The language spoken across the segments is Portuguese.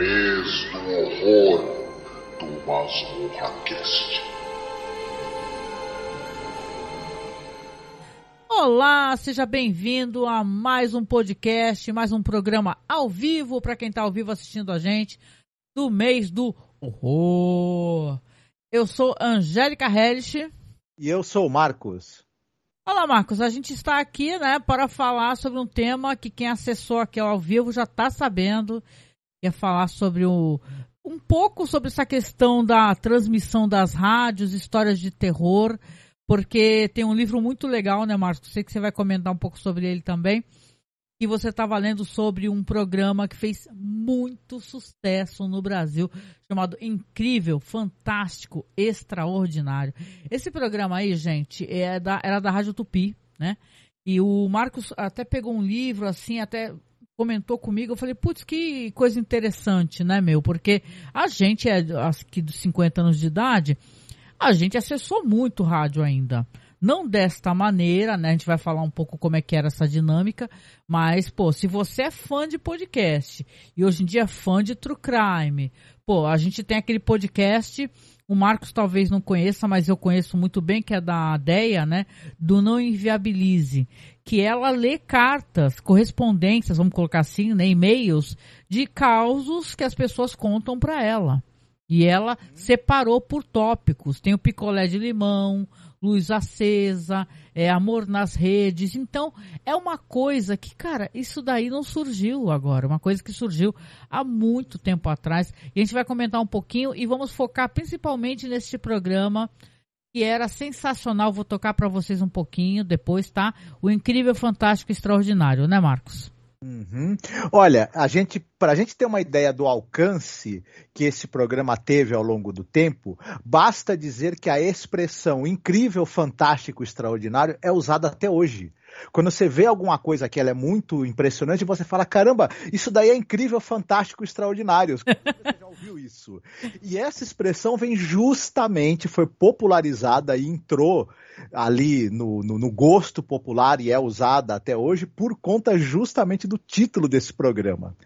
mês do horror do Masmorra Cast. Olá, seja bem-vindo a mais um podcast, mais um programa ao vivo para quem está ao vivo assistindo a gente do mês do horror. Eu sou Angélica Hellish. E eu sou o Marcos. Olá, Marcos. A gente está aqui, né, para falar sobre um tema que quem acessou aqui ao vivo já está sabendo. É falar sobre o um pouco sobre essa questão da transmissão das rádios, histórias de terror, porque tem um livro muito legal, né, Marcos? Sei que você vai comentar um pouco sobre ele também. E você estava lendo sobre um programa que fez muito sucesso no Brasil, chamado Incrível, Fantástico, Extraordinário. Esse programa aí, gente, é da, era da Rádio Tupi, né? E o Marcos até pegou um livro, assim, até comentou comigo. Eu falei, putz, que coisa interessante, né, meu? Porque a gente é aqui dos 50 anos de idade, a gente acessou muito rádio ainda. Não desta maneira, né? A gente vai falar um pouco como é que era essa dinâmica, mas, pô, se você é fã de podcast e hoje em dia é fã de True Crime, pô, a gente tem aquele podcast, o Marcos talvez não conheça, mas eu conheço muito bem, que é da Deia, né? Do Não Inviabilize, que ela lê cartas, correspondências, vamos colocar assim, né? E-mails de causos que as pessoas contam para ela. E ela separou por tópicos. Tem o picolé de limão, luz acesa, é amor nas redes. Então, é uma coisa que, cara, isso daí não surgiu agora, uma coisa que surgiu há muito tempo atrás. E a gente vai comentar um pouquinho e vamos focar principalmente neste programa que era sensacional. Vou tocar para vocês um pouquinho depois, tá? O incrível, fantástico, extraordinário, né, Marcos? Uhum. Olha, a gente, para a gente ter uma ideia do alcance que esse programa teve ao longo do tempo, basta dizer que a expressão incrível, fantástico, extraordinário é usada até hoje. Quando você vê alguma coisa que ela é muito impressionante, você fala: caramba, isso daí é incrível, fantástico, extraordinário. Você já ouviu isso? E essa expressão vem justamente, foi popularizada e entrou ali no, no, no gosto popular e é usada até hoje por conta justamente do título desse programa.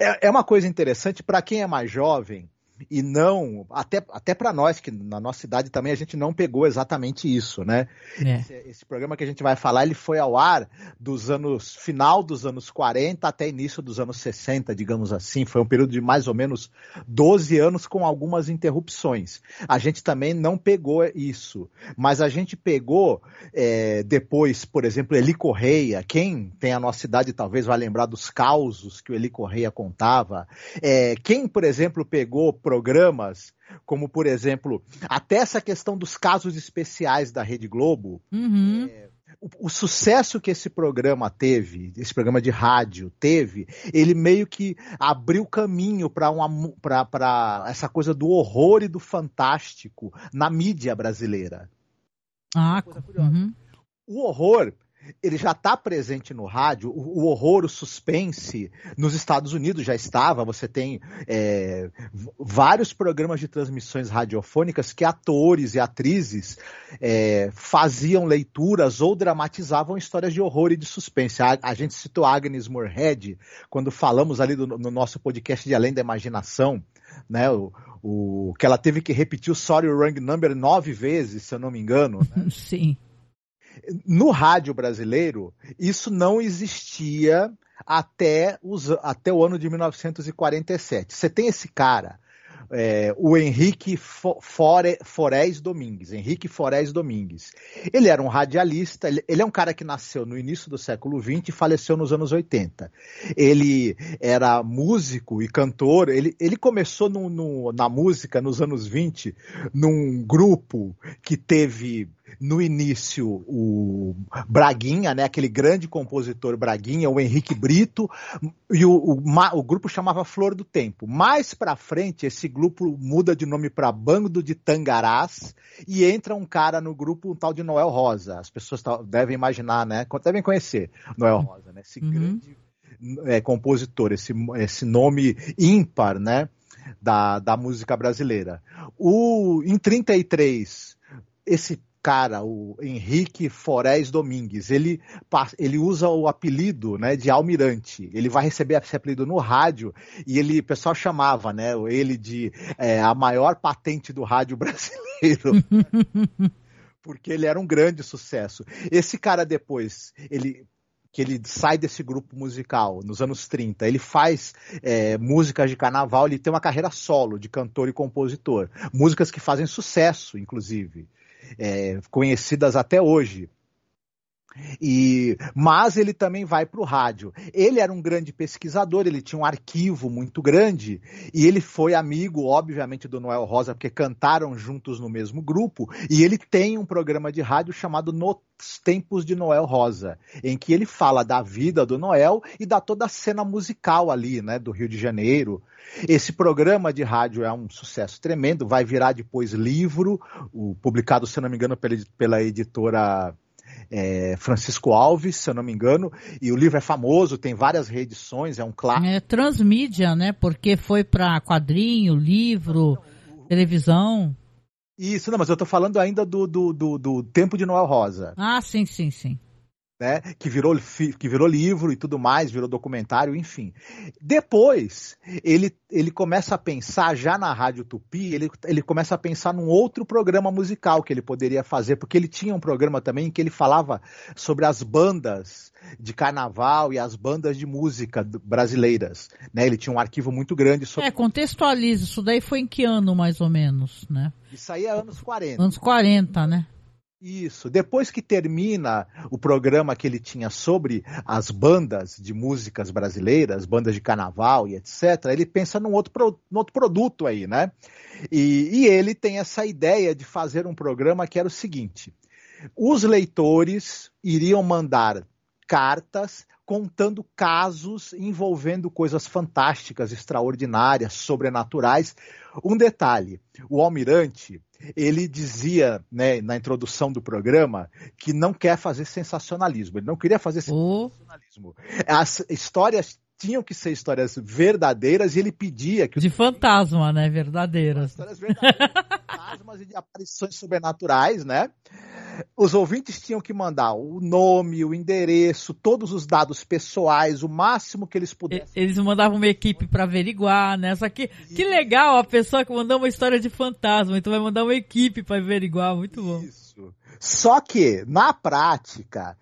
É, é uma coisa interessante para quem é mais jovem e não até, até para nós que na nossa cidade também a gente não pegou exatamente isso, né? É. Esse, esse, programa que a gente vai falar ele foi ao ar dos anos final dos anos 40 até início dos anos 60, digamos assim, foi um período de mais ou menos 12 anos com algumas interrupções. A gente também não pegou isso, mas a gente pegou é, depois, por exemplo, Eli Correia. Quem tem a nossa cidade talvez vai lembrar dos causos que o Eli Correia contava. É, quem, por exemplo, pegou programas, como por exemplo, até essa questão dos casos especiais da Rede Globo. Uhum. É, o, o, sucesso que esse programa teve, esse programa de rádio teve, ele meio que abriu caminho para essa coisa do horror e do fantástico na mídia brasileira. Ah, uhum. O horror ele já está presente no rádio, o, o, horror, o suspense, nos Estados Unidos já estava. Você tem é, vários programas de transmissões radiofônicas que atores e atrizes é, faziam leituras ou dramatizavam histórias de horror e de suspense. A, a gente citou Agnes Moorehead quando falamos ali do, no nosso podcast de Além da Imaginação, né? O, o, que ela teve que repetir o Sorry Wrong Number nove vezes, se eu não me engano. Né? Sim. No rádio brasileiro, isso não existia até, os, até o ano de 1947. Você tem esse cara, é, o Henrique Fore, Forés Domingues, Henrique Forés Domingues. Ele era um radialista, ele, ele, é um cara que nasceu no início do século XX e faleceu nos anos 80. Ele era músico e cantor, ele, ele começou no, no, na música nos anos 20 num grupo que teve no início o Braguinha, né, aquele grande compositor Braguinha, o Henrique Brito, e o, o, o grupo chamava Flor do Tempo. Mais para frente, esse grupo muda de nome para Bando de Tangarás e entra um cara no grupo, um tal de Noel Rosa. As pessoas devem imaginar, né, devem conhecer Noel Rosa, né, esse uhum. grande é, compositor, esse, esse nome ímpar, né, da, da música brasileira. O, em 33, esse cara, o Henrique Forés Domingues, ele, ele usa o apelido né, de Almirante. Ele vai receber esse apelido no rádio e ele, o pessoal chamava né, ele de é, a maior patente do rádio brasileiro. porque ele era um grande sucesso. Esse cara depois, ele que ele sai desse grupo musical nos anos 30. Ele faz é, músicas de carnaval, ele tem uma carreira solo de cantor e compositor. Músicas que fazem sucesso, inclusive. É, conhecidas até hoje. E, mas ele também vai para o rádio. Ele era um grande pesquisador, ele tinha um arquivo muito grande e ele foi amigo, obviamente, do Noel Rosa, porque cantaram juntos no mesmo grupo. E ele tem um programa de rádio chamado Nos Tempos de Noel Rosa, em que ele fala da vida do Noel e da toda a cena musical ali, né, do Rio de Janeiro. Esse programa de rádio é um sucesso tremendo, vai virar depois livro, o, publicado, se não me engano, pela, pela editora é, Francisco Alves, se eu não me engano, e o livro é famoso, tem várias reedições, é um clássico. É transmídia, né? Porque foi para quadrinho, livro, televisão. Isso, não, mas eu tô falando ainda do, do, do, do Tempo de Noel Rosa. Ah, sim, sim, sim né, que, virou, que virou livro e tudo mais, virou documentário, enfim. Depois, ele, ele começa a pensar, já na Rádio Tupi, ele, ele começa a pensar num outro programa musical que ele poderia fazer, porque ele tinha um programa também em que ele falava sobre as bandas de carnaval e as bandas de música brasileiras. Né? Ele tinha um arquivo muito grande sobre. É, contextualiza, isso daí foi em que ano, mais ou menos, né? Isso aí é anos 40. Anos 40, né? Isso. Depois que termina o programa que ele tinha sobre as bandas de músicas brasileiras, bandas de carnaval e etc., ele pensa num outro, pro, num outro produto aí, né? E, e ele tem essa ideia de fazer um programa que era o seguinte: os leitores iriam mandar cartas contando casos envolvendo coisas fantásticas, extraordinárias, sobrenaturais. Um detalhe: o almirante ele dizia, né, na introdução do programa, que não quer fazer sensacionalismo. Ele não queria fazer sensacionalismo. As histórias tinham que ser histórias verdadeiras e ele pedia que de fantasma, né, verdadeiras. Histórias verdadeiras, fantasmas e de aparições sobrenaturais, né? os ouvintes tinham que mandar o nome, o endereço, todos os dados pessoais, o máximo que eles pudessem. Eles mandavam uma equipe para averiguar, né? Só que, que legal a pessoa que mandou uma história de fantasma, então vai mandar uma equipe para averiguar, muito bom. Isso. Só que, na prática,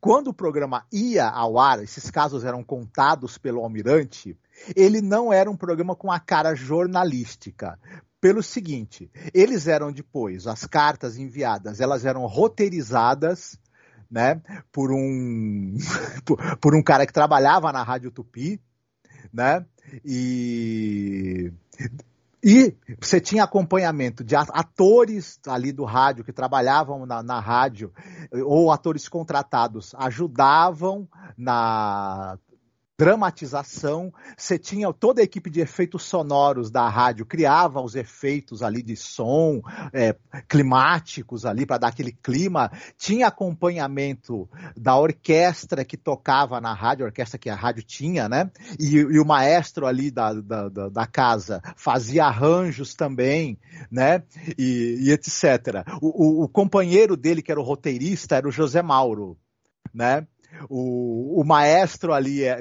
quando o programa ia ao ar, esses casos eram contados pelo almirante, ele não era um programa com a cara jornalística pelo seguinte: eles eram depois, as cartas enviadas, elas eram roteirizadas. Né, por um por um cara que trabalhava na Rádio Tupi, né? E e você tinha acompanhamento de atores ali do rádio que trabalhavam na, na, rádio, ou atores contratados, ajudavam na dramatização, você tinha toda a equipe de efeitos sonoros da rádio, criava os efeitos ali de som, é, climáticos ali para dar aquele clima, tinha acompanhamento da orquestra que tocava na rádio, a orquestra que a rádio tinha, né? E, e o maestro ali da, da, da, da, casa fazia arranjos também, né? E, e etc. O, o, o companheiro dele, que era o roteirista, era o José Mauro, né? O, o maestro ali é,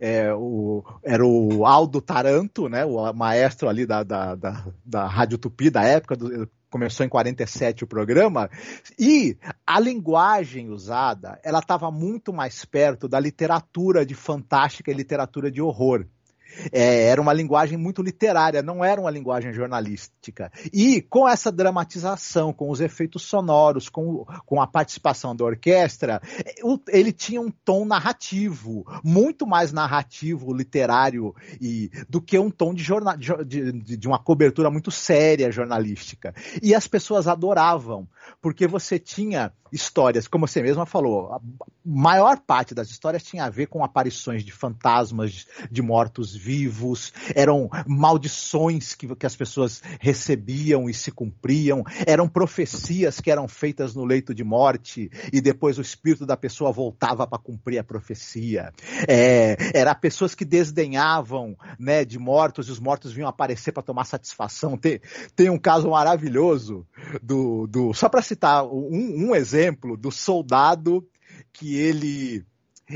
é, o, era o Aldo Taranto, né? O maestro ali da, da, da, da Rádio Tupi da época, do, começou em 47 o programa, e a linguagem usada, ela estava muito mais perto da literatura de fantástica e literatura de horror. É, era uma linguagem muito literária, não era uma linguagem jornalística. E com essa dramatização, com os efeitos sonoros, com, com a participação da orquestra, ele tinha um tom narrativo, muito mais narrativo, literário, e, do que um tom de, de, de uma cobertura muito séria jornalística. E as pessoas adoravam, porque você tinha histórias, como você mesma falou, a maior parte das histórias tinha a ver com aparições de fantasmas, de mortos mortos-vivos, eram maldições que, que as pessoas recebiam e se cumpriam, eram profecias que eram feitas no leito de morte e depois o espírito da pessoa voltava para cumprir a profecia. É, era pessoas que desdenhavam né, de mortos e os mortos vinham aparecer para tomar satisfação. Tem, tem um caso maravilhoso do, do só para citar um, um exemplo do soldado que ele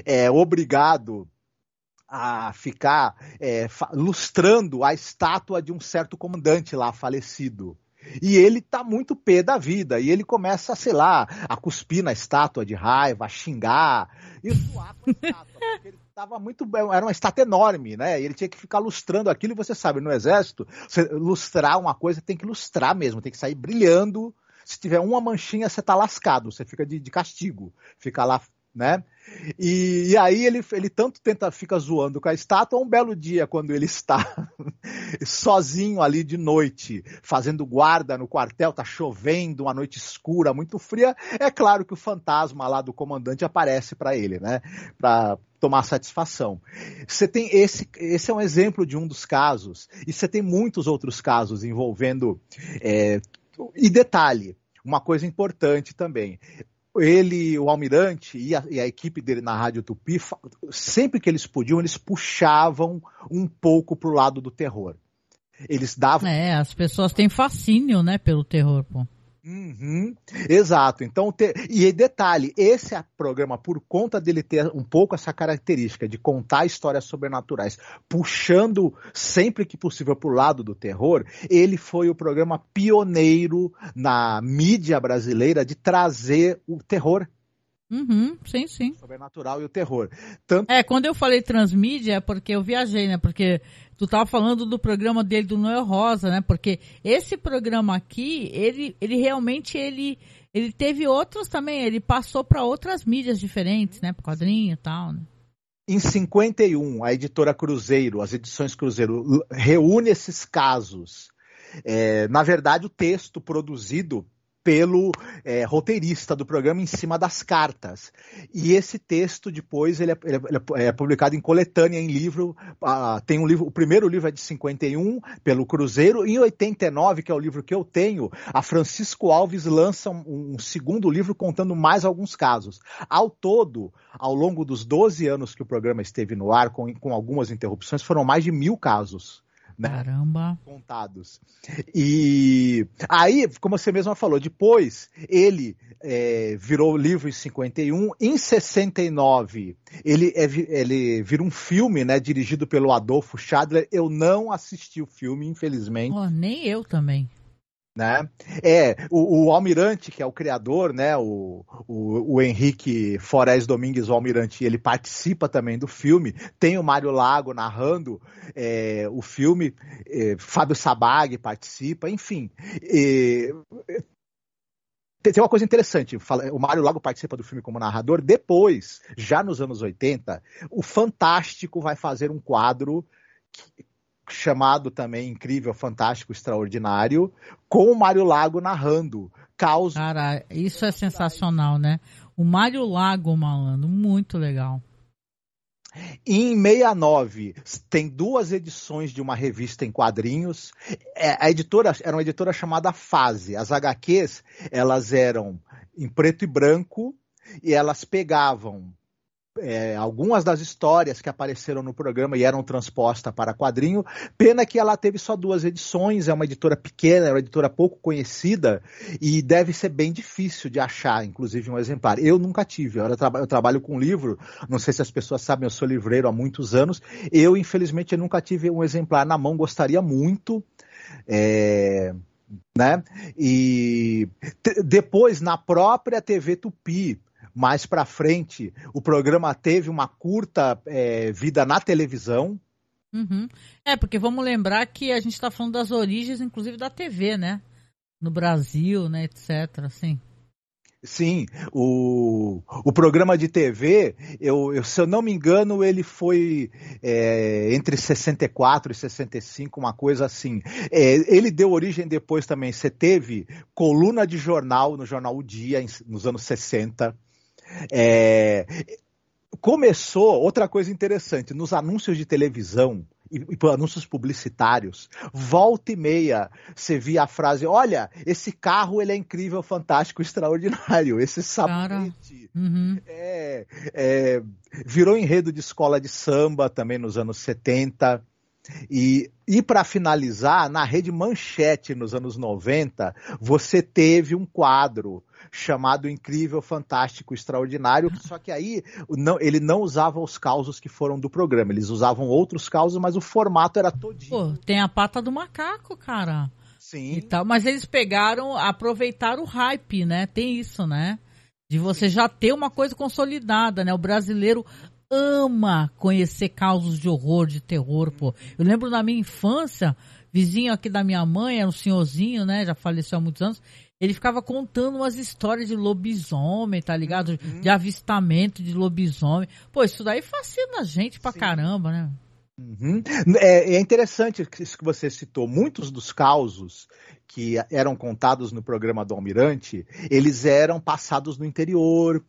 é obrigado a ficar é, lustrando a estátua de um certo comandante lá falecido. E ele tá muito pé da vida. E ele começa, sei lá, a cuspir na estátua de raiva, a xingar e zoar com a estátua. Porque ele tava muito. Era uma estátua enorme, né? E ele tinha que ficar lustrando aquilo. E você sabe, no exército, lustrar uma coisa tem que lustrar mesmo, tem que sair brilhando. Se tiver uma manchinha, você tá lascado, você fica de, de castigo. Fica lá né? E, e, aí ele, ele tanto tenta, fica zoando com a estátua, um belo dia, quando ele está sozinho ali de noite, fazendo guarda no quartel, tá chovendo, uma noite escura, muito fria, é claro que o fantasma lá do comandante aparece para ele, né? Para tomar satisfação. Você tem esse, esse é um exemplo de um dos casos, e você tem muitos outros casos envolvendo. É, e detalhe, uma coisa importante também ele, o almirante e a, e a, equipe dele na Rádio Tupi, sempre que eles podiam, eles puxavam um pouco pro lado do terror. Eles davam. É, as pessoas têm fascínio, né, pelo terror, pô. Uhum, exato. Então, te... e detalhe, esse programa, por conta dele ter um pouco essa característica de contar histórias sobrenaturais, puxando sempre que possível para o lado do terror, ele foi o programa pioneiro na mídia brasileira de trazer o terror Uhum, sim, sim. Sobrenatural e o terror. Tanto... É, quando eu falei transmídia é porque eu viajei, né? Porque tu tava falando do programa dele do Noel Rosa, né? Porque esse programa aqui, ele, ele realmente ele, ele teve outros também, ele passou para outras mídias diferentes, né? Quadrinho e tal, né? Em 51, a editora Cruzeiro, as edições Cruzeiro, reúne esses casos. É, na verdade, o texto produzido pelo é, roteirista do programa em cima das cartas. E esse texto depois ele é, ele é, é publicado em coletânea em livro. Tem um livro, o primeiro livro é de 51 pelo Cruzeiro. Em 89, que é o livro que eu tenho, a Francisco Alves lança um, um segundo livro contando mais alguns casos. Ao todo, ao longo dos 12 anos que o programa esteve no ar, com, com algumas interrupções, foram mais de mil casos né? Caramba. Contados. E aí, como você mesma falou, depois ele é, virou livro em 51. Em 69, ele, é, ele vira um filme, né? Dirigido pelo Adolfo Schadler. Eu não assisti o filme, infelizmente. Oh, nem eu também né? É, o, o, Almirante, que é o criador, né? O, o, o Henrique Forés Domingues, o Almirante, ele participa também do filme. Tem o Mário Lago narrando é, o filme, é, Fábio Sabag participa, enfim. Tem uma coisa interessante, o Mário Lago participa do filme como narrador, depois, já nos anos 80, o Fantástico vai fazer um quadro chamado também incrível, fantástico, extraordinário, com o Mário Lago narrando. Caos. Cara, isso é sensacional, né? O Mário Lago, malandro, muito legal. Em 69, tem duas edições de uma revista em quadrinhos. É, a editora era uma editora chamada Fase. As HQs, elas eram em preto e branco e elas pegavam é, algumas das histórias que apareceram no programa e eram transpostas para quadrinho. Pena que ela teve só duas edições, é uma editora pequena, é uma editora pouco conhecida e deve ser bem difícil de achar, inclusive, um exemplar. Eu nunca tive, eu, traba eu trabalho com livro, não sei se as pessoas sabem, eu sou livreiro há muitos anos. Eu, infelizmente, nunca tive um exemplar na mão, gostaria muito. É, né? E depois, na própria TV Tupi, mais para frente, o programa teve uma curta é, vida na televisão. Uhum. É, porque vamos lembrar que a gente está falando das origens, inclusive da TV, né? No Brasil, né, etc. Assim. Sim, o, o programa de TV, eu, eu, se eu não me engano, ele foi é, entre 64 e 65, uma coisa assim. É, ele deu origem depois também. Você teve coluna de jornal no jornal O Dia, nos anos 60. É, começou outra coisa interessante nos anúncios de televisão e, e anúncios publicitários. Volta e meia, você via a frase: olha, esse carro ele é incrível, fantástico, extraordinário. Esse sabonete uhum. é, é, virou enredo de escola de samba também nos anos 70. E, e para finalizar, na rede Manchete nos anos 90, você teve um quadro chamado Incrível, Fantástico, Extraordinário, só que aí não, ele não usava os causos que foram do programa, eles usavam outros causos, mas o formato era todinho. Pô, tem a pata do macaco, cara. Sim. E tal, mas eles pegaram, aproveitaram o hype, né? Tem isso, né? De você já ter uma coisa consolidada, né? O brasileiro ama conhecer causos de horror, de terror, pô. Eu lembro na minha infância, vizinho aqui da minha mãe, era um senhorzinho, né? Já faleceu há muitos anos. Ele ficava contando umas histórias de lobisomem, tá ligado? Uhum. De avistamento de lobisomem. Pô, isso daí fascina a gente pra Sim. caramba, né? Uhum. É, é, interessante isso que você citou. Muitos dos causos que eram contados no programa do Almirante, eles eram passados no interior,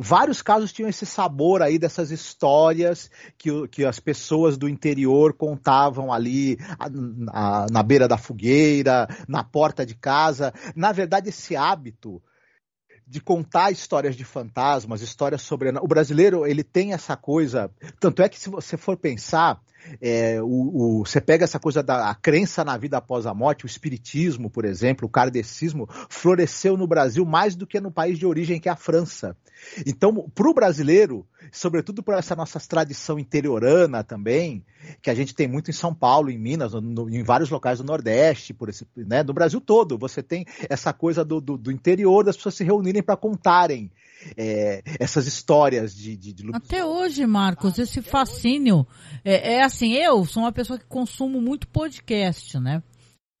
vários casos tinham esse sabor aí dessas histórias que, que as pessoas do interior contavam ali na beira da fogueira, na porta de casa. Na verdade, esse hábito de contar histórias de fantasmas, histórias sobre o brasileiro, ele tem essa coisa. Tanto é que se você for pensar, é, o, o, você pega essa coisa da crença na vida após a morte, o espiritismo, por exemplo, o kardecismo, floresceu no Brasil mais do que no país de origem, que é a França. Então, para o brasileiro, sobretudo por essa nossa tradição interiorana também, que a gente tem muito em São Paulo, em Minas, no, em vários locais do Nordeste, por esse, né, do Brasil todo, você tem essa coisa do, do, do interior das pessoas se reunirem para contarem é, essas histórias de, de, de Até hoje, Marcos, esse fascínio. É, é, eu sou uma pessoa que consumo muito podcast, né?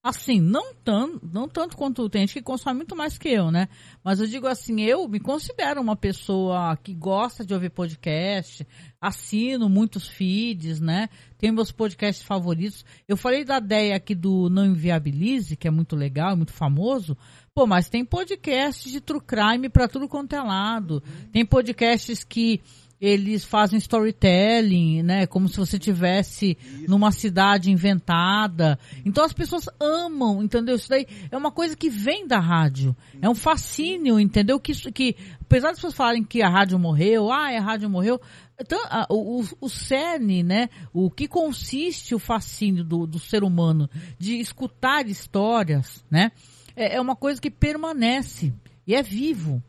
Assim, não tanto, não tanto quanto tem gente que consome muito mais que eu, né? Mas eu digo assim, eu me considero uma pessoa que gosta de ouvir podcast, assino muitos feeds, né? Tenho meus podcasts favoritos. Eu falei da ideia aqui do Não Inviabilize, que é muito legal, muito famoso, Pô, mas tem podcasts de true crime para tudo quanto é lado. Tem podcasts que eles fazem storytelling, né? Como se você tivesse numa cidade inventada. Então as pessoas amam, entendeu? Isso daí é uma coisa que vem da rádio. É um fascínio, entendeu? Que, que apesar das pessoas falarem que a rádio morreu, ah, a rádio morreu. Então, a, o, o cerne, né? O que consiste o fascínio do, do ser humano de escutar histórias, né? é, é uma coisa que permanece e é vivo.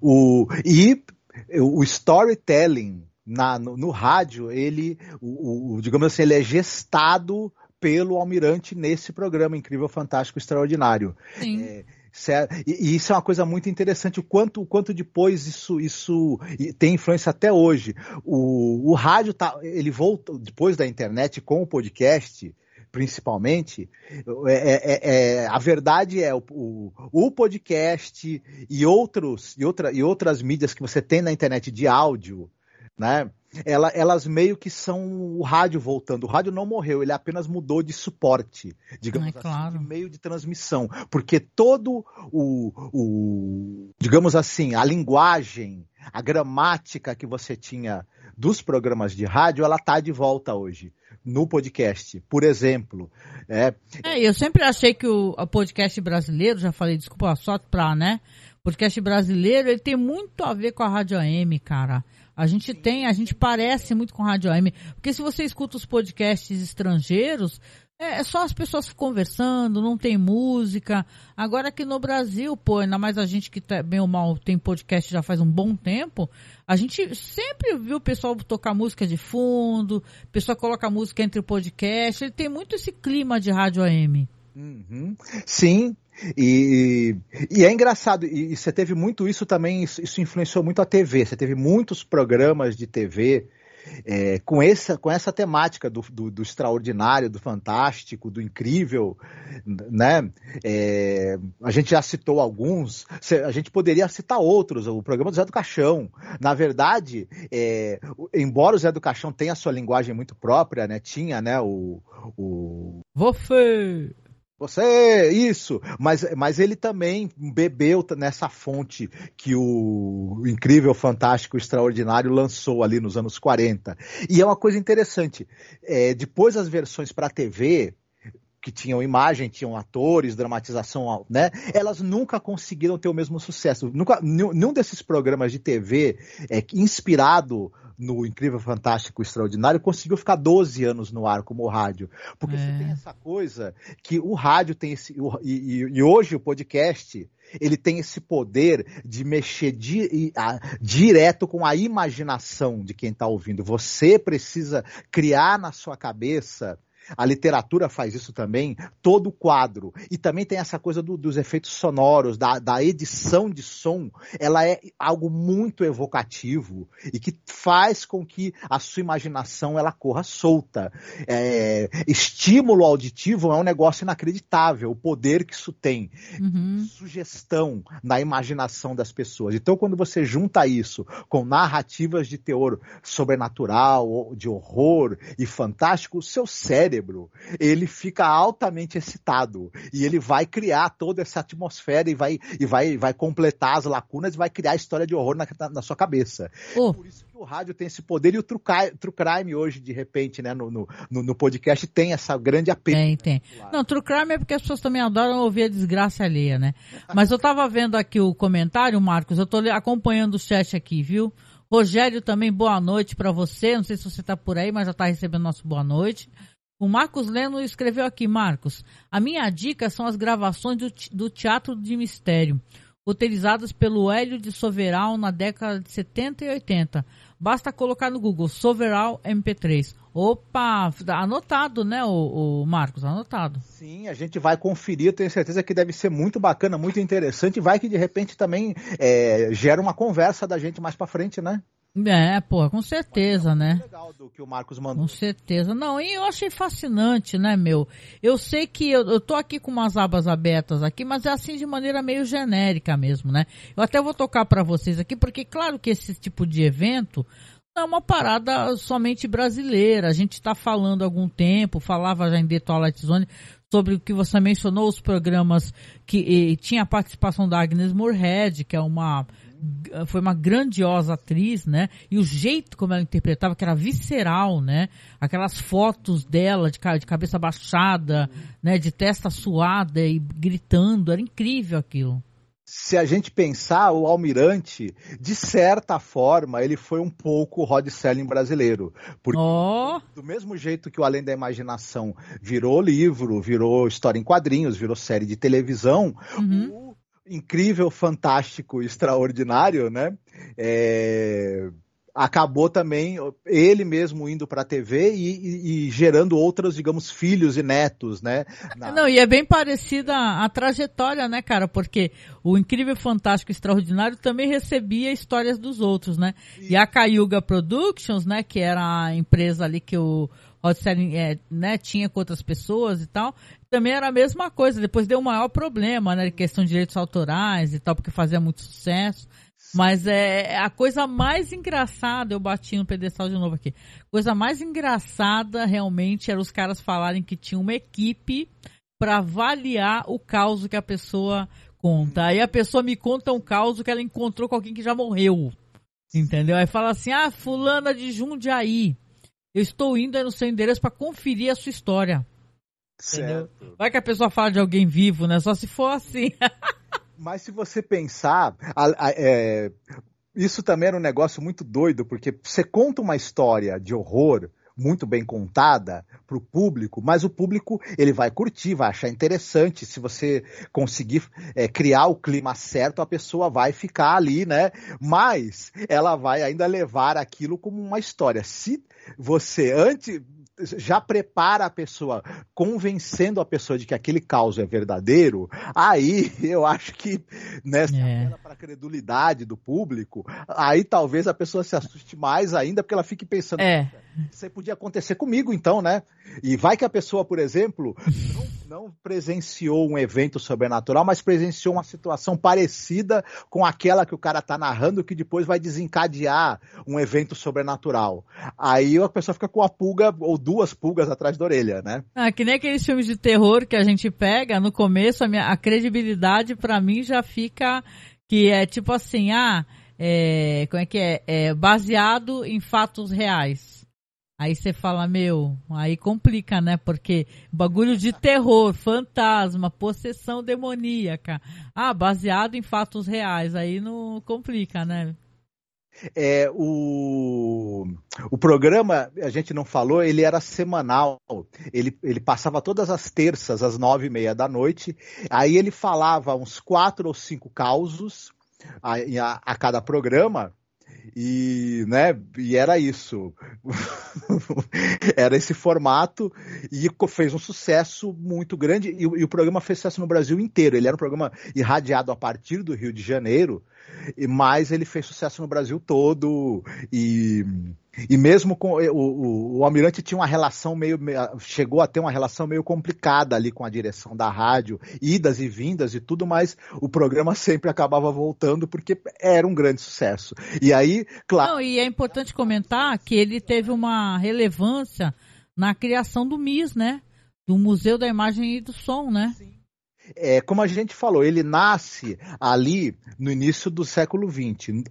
O, e o storytelling na, no, no rádio, ele, o, o, digamos assim, ele é gestado pelo Almirante nesse programa Incrível, Fantástico, Extraordinário. Sim. É, e, isso é uma coisa muito interessante, o quanto, o quanto depois isso, isso tem influência até hoje. O, o rádio tá, ele volta depois da internet com o podcast, principalmente, é, é, é, é, a verdade é o, o, o, podcast e, outros, e, outra, e outras mídias que você tem na internet de áudio, né? Ela, elas meio que são o rádio voltando. O rádio não morreu, ele apenas mudou de suporte, digamos é, claro. assim, de meio de transmissão. Porque todo o, o, digamos assim, a linguagem, a gramática que você tinha dos programas de rádio, ela tá de volta hoje no podcast, por exemplo. É, é eu sempre achei que o, podcast brasileiro, já falei, desculpa, só pra, né? podcast brasileiro, ele tem muito a ver com a Rádio AM, cara. A gente tem, a gente parece muito com a Rádio AM. Porque se você escuta os podcasts estrangeiros, é, é, só as pessoas conversando, não tem música. Agora aqui no Brasil, pô, ainda mais a gente que tá, bem ou mal tem podcast já faz um bom tempo, a gente sempre viu o pessoal tocar música de fundo, o pessoal coloca música entre o podcast, ele tem muito esse clima de rádio AM. Uhum. Sim, e, e, é engraçado, e, e, você teve muito isso também, isso, isso influenciou muito a TV, você teve muitos programas de TV é, com, essa, com essa temática do, do, do, extraordinário, do fantástico, do incrível, né? É, a gente já citou alguns, a gente poderia citar outros, o programa do Zé do Caixão. Na verdade, é, embora o Zé do Caixão tenha a sua linguagem muito própria, né? Tinha, né, o... o... Você! Você, isso, mas, mas ele também bebeu nessa fonte que o incrível, fantástico, extraordinário lançou ali nos anos 40. E é uma coisa interessante, é, depois as versões para TV, que tinham imagem, tinham atores, dramatização, né? Elas nunca conseguiram ter o mesmo sucesso. Nunca, nenhum desses programas de TV é, inspirado no Incrível, Fantástico, Extraordinário, conseguiu ficar 12 anos no ar como rádio. Porque é. você tem essa coisa que o rádio tem esse. O, e, e, hoje o podcast ele tem esse poder de mexer di, a, direto com a imaginação de quem está ouvindo. Você precisa criar na sua cabeça a literatura faz isso também, todo o quadro. E também tem essa coisa do, dos efeitos sonoros, da, da, edição de som, ela é algo muito evocativo e que faz com que a sua imaginação ela corra solta. É, estímulo auditivo é um negócio inacreditável, o poder que isso tem. Uhum. Sugestão na imaginação das pessoas. Então, quando você junta isso com narrativas de teor sobrenatural, de horror e fantástico, o seu cérebro cérebro, ele fica altamente excitado e ele vai criar toda essa atmosfera e vai, e vai, vai completar as lacunas e vai criar a história de horror na, na, na sua cabeça. Oh. Por isso que o rádio tem esse poder e o True Crime, true crime hoje, de repente, né, no, no, no, podcast, tem essa grande apelo. Tem, tem. Não, True Crime é porque as pessoas também adoram ouvir a desgraça alheia, né? Mas eu tava vendo aqui o comentário, Marcos, eu tô acompanhando o chat aqui, viu? Rogério também, boa noite para você. Não sei se você está por aí, mas já está recebendo nosso boa noite. O Marcos Leno escreveu aqui, Marcos, a minha dica são as gravações do, do Teatro de Mistério, utilizadas pelo Hélio de Soveral na década de 70 e 80. Basta colocar no Google Soveral MP3. Opa, anotado, né, o, o, Marcos? Anotado. Sim, a gente vai conferir, tenho certeza que deve ser muito bacana, muito interessante. Vai que de repente também é, gera uma conversa da gente mais para frente, né? É, pô, com certeza, né? Legal do que o Marcos mandou. Com certeza. Não, e eu achei fascinante, né, meu? Eu sei que eu, eu tô aqui com umas abas abertas aqui, mas é assim de maneira meio genérica mesmo, né? Eu até vou tocar para vocês aqui, porque claro que esse tipo de evento não é uma parada somente brasileira. A gente está falando há algum tempo, falava já em The Twilight Zone sobre o que você mencionou, os programas que e, tinha a participação da Agnes Moorehead, que é uma foi uma grandiosa atriz, né? E o jeito como ela interpretava, que era visceral, né? Aquelas fotos dela de, de cabeça baixada, né? De testa suada e gritando, era incrível aquilo se a gente pensar, o Almirante, de certa forma, ele foi um pouco o Rod Selling brasileiro. Porque oh. do mesmo jeito que o Além da Imaginação virou livro, virou história em quadrinhos, virou série de televisão, uhum. o incrível, fantástico, extraordinário, né? É, acabou também ele mesmo indo para a TV e, e, e, gerando outros, digamos, filhos e netos, né? Na... Não, e é bem parecida a, a, trajetória, né, cara? Porque o Incrível, Fantástico Extraordinário também recebia histórias dos outros, né? E, e a Cayuga Productions, né, que era a empresa ali que o Serling é, né, tinha com outras pessoas e tal, também era a mesma coisa. Depois deu um maior problema, né, questão de direitos autorais e tal, porque fazia muito sucesso. Mas é a coisa mais engraçada, eu bati no pedestal de novo aqui. Coisa mais engraçada realmente era os caras falarem que tinha uma equipe para avaliar o caos que a pessoa conta. Aí a pessoa me conta um caos que ela encontrou com alguém que já morreu. Entendeu? Aí fala assim: "Ah, fulana de Jundiaí. Eu estou indo no seu endereço para conferir a sua história." Certo. Entendeu? Vai que a pessoa fala de alguém vivo, né? Só se for assim. Mas se você pensar, a, a, é, isso também era um negócio muito doido, porque você conta uma história de horror muito bem contada para o público, mas o público ele vai curtir, vai achar interessante. Se você conseguir é, criar o clima certo, a pessoa vai ficar ali, né? Mas ela vai ainda levar aquilo como uma história. Se você antes já prepara a pessoa, convencendo a pessoa de que aquele caos é verdadeiro, aí eu acho que nessa é. para credulidade do público, aí talvez a pessoa se assuste mais ainda, porque ela fique pensando, é. isso aí podia acontecer comigo então, né? E vai que a pessoa, por exemplo, não, não presenciou um evento sobrenatural, mas presenciou uma situação parecida com aquela que o cara tá narrando, que depois vai desencadear um evento sobrenatural. Aí a pessoa fica com a pulga ou duas pulgas atrás da orelha, né? Ah, que nem aqueles filmes de terror que a gente pega, no começo a, minha, a credibilidade para mim já fica que é tipo assim, ah, é, como é que é? é? Baseado em fatos reais. Aí você fala, meu, aí complica, né? Porque bagulho de terror, fantasma, possessão demoníaca. Ah, baseado em fatos reais, aí não complica, né? É, o, o programa, a gente não falou, ele era semanal. Ele, ele passava todas as terças, às nove e meia da noite. Aí ele falava uns quatro ou cinco causos a, a, a cada programa. E, né, e era isso. era esse formato e fez um sucesso muito grande. E, e, o programa fez sucesso no Brasil inteiro. Ele era um programa irradiado a partir do Rio de Janeiro, mas ele fez sucesso no Brasil todo. E e mesmo com eh, o, o, o, Almirante tinha uma relação meio. chegou a ter uma relação meio complicada ali com a direção da rádio, idas e vindas e tudo, mas o programa sempre acabava voltando porque era um grande sucesso. E aí, claro. Não, e é importante comentar que ele teve uma relevância na criação do MIS, né? Do Museu da Imagem e do Som, né? Sim. É, como a gente falou, ele nasce ali no início do século XX.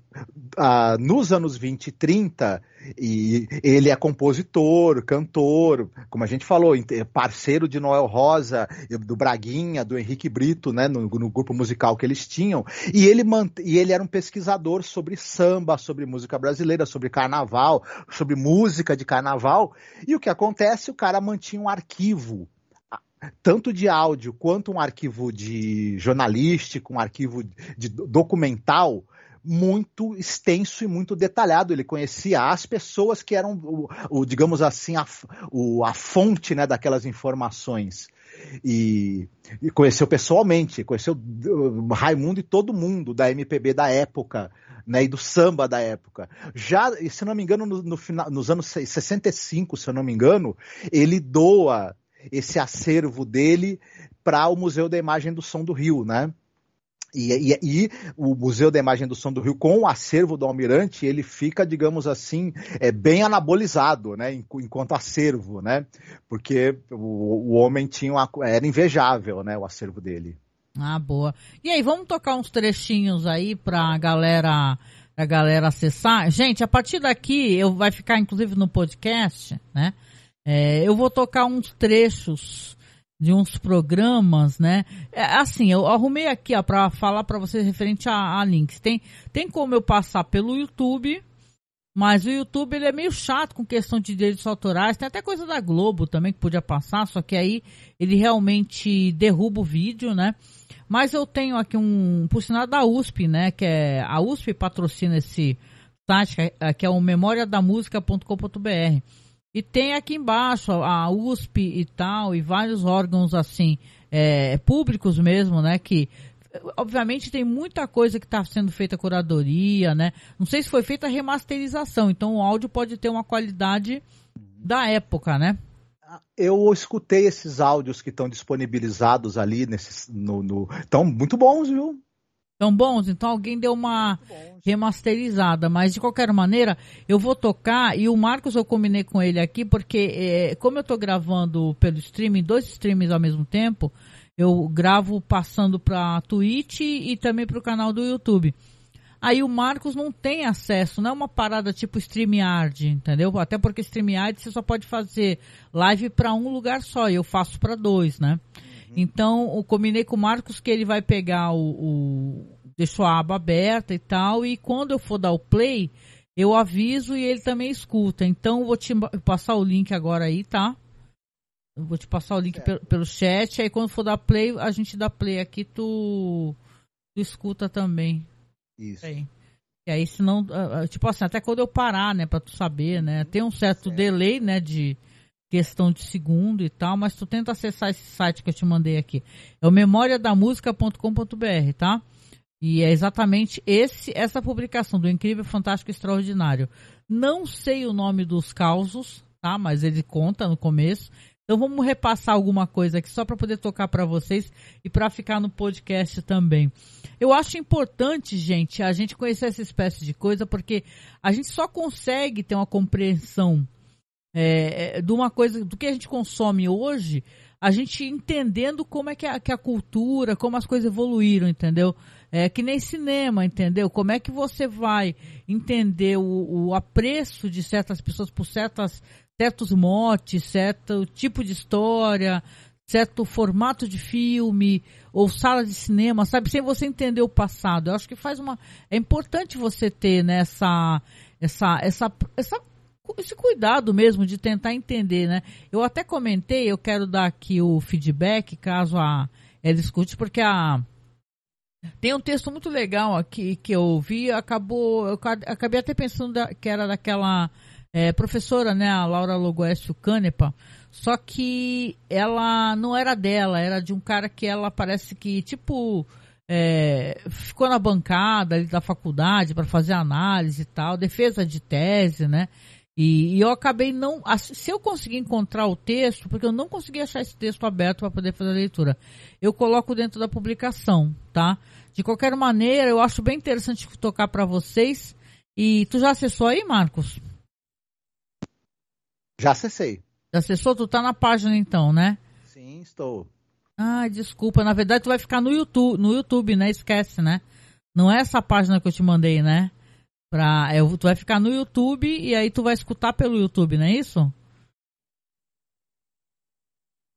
Ah, nos anos 20 e 30, e ele é compositor, cantor, como a gente falou, parceiro de Noel Rosa, do Braguinha, do Henrique Brito, né, no, no grupo musical que eles tinham. E ele, e ele era um pesquisador sobre samba, sobre música brasileira, sobre carnaval, sobre música de carnaval. E o que acontece? O cara mantinha um arquivo tanto de áudio quanto um arquivo de jornalístico, um arquivo de documental muito extenso e muito detalhado. Ele conhecia as pessoas que eram, o, o digamos assim, a, o, a fonte né, daquelas informações. E, e, conheceu pessoalmente, conheceu Raimundo e todo mundo da MPB da época, né, e do samba da época. Já, se não me engano, no, no final, nos anos 65, se eu não me engano, ele doa esse acervo dele para o Museu da Imagem do Som do Rio, né? E, e, e, o Museu da Imagem do Som do Rio, com o acervo do Almirante, ele fica, digamos assim, é, bem anabolizado, né? Enquanto acervo, né? Porque o, o homem tinha uma, era invejável, né? O acervo dele. Ah, boa. E aí, vamos tocar uns trechinhos aí pra galera, a galera acessar. Gente, a partir daqui, eu vai ficar inclusive no podcast, né? É, eu vou tocar uns trechos de uns programas, né? É, assim, eu arrumei aqui para falar para vocês referente a, a, links. Tem, tem como eu passar pelo YouTube, mas o YouTube ele é meio chato com questão de direitos autorais. Tem até coisa da Globo também que podia passar, só que aí ele realmente derruba o vídeo, né? Mas eu tenho aqui um, por sinal da USP, né? Que é a USP patrocina esse site que é, é o memoriadamusica.com.br. E tem aqui embaixo a USP e tal, e vários órgãos assim, é, públicos mesmo, né? Que obviamente tem muita coisa que está sendo feita curadoria, né? Não sei se foi feita remasterização, então o áudio pode ter uma qualidade da época, né? Eu escutei esses áudios que estão disponibilizados ali nesses, no, no, estão muito bons, viu? Tão bons, então alguém deu uma remasterizada, mas de qualquer maneira eu vou tocar e o Marcos eu combinei com ele aqui porque é, como eu estou gravando pelo streaming, dois streams ao mesmo tempo, eu gravo passando para Twitch e também para o canal do YouTube. Aí o Marcos não tem acesso, não é uma parada tipo StreamYard, entendeu? Até porque StreamYard você só pode fazer live para um lugar só, e eu faço para dois, né? Então, eu combinei com o Marcos que ele vai pegar o, o. Deixou a aba aberta e tal. E quando eu for dar o play, eu aviso e ele também escuta. Então, eu vou te passar o link agora aí, tá? Eu vou te passar o link pelo, pelo, chat. Aí, quando for dar play, a gente dá play aqui, tu, tu escuta também. Isso. Aí. E aí, senão, ah, ah, tipo assim, até quando eu parar, né, pra tu saber, né? Tem um certo, certo. delay, né, de questão de segundo e tal, mas tu tenta acessar esse site que eu te mandei aqui. É o memoriadamusica.com.br, tá? E é exatamente esse essa publicação do Incrível, Fantástico Extraordinário. Não sei o nome dos causos, tá? Mas ele conta no começo. Então vamos repassar alguma coisa aqui só para poder tocar para vocês e para ficar no podcast também. Eu acho importante, gente, a gente conhecer essa espécie de coisa porque a gente só consegue ter uma compreensão é, é, de uma coisa, do que a gente consome hoje, a gente entendendo como é que a, que a cultura, como as coisas evoluíram, entendeu? É que nem cinema, entendeu? Como é que você vai entender o, o apreço de certas pessoas por certas, certos motes, certo tipo de história, certo formato de filme ou sala de cinema, sabe? Sem você entender o passado. Eu acho que faz uma. É importante você ter nessa. Essa, essa, essa esse cuidado mesmo de tentar entender, né? Eu até comentei, eu quero dar aqui o feedback, caso a ela escute, porque a tem um texto muito legal aqui que eu vi, acabou, eu acabei até pensando que era daquela é, professora, né, a Laura Logoécio Canepa, só que ela não era dela, era de um cara que ela parece que, tipo, é, ficou na bancada ali da faculdade para fazer análise e tal, defesa de tese, né? E, e, eu acabei não. Se eu conseguir encontrar o texto, porque eu não consegui achar esse texto aberto para poder fazer a leitura, eu coloco dentro da publicação, tá? De qualquer maneira, eu acho bem interessante tocar para vocês. E tu já acessou aí, Marcos? Já acessei. Já acessou? Tu tá na página então, né? Sim, estou. Ah, desculpa. Na verdade, tu vai ficar no YouTube, no YouTube, né? Esquece, né? Não é essa página que eu te mandei, né? Pra, é, tu vai ficar no YouTube e aí tu vai escutar pelo YouTube, não é isso?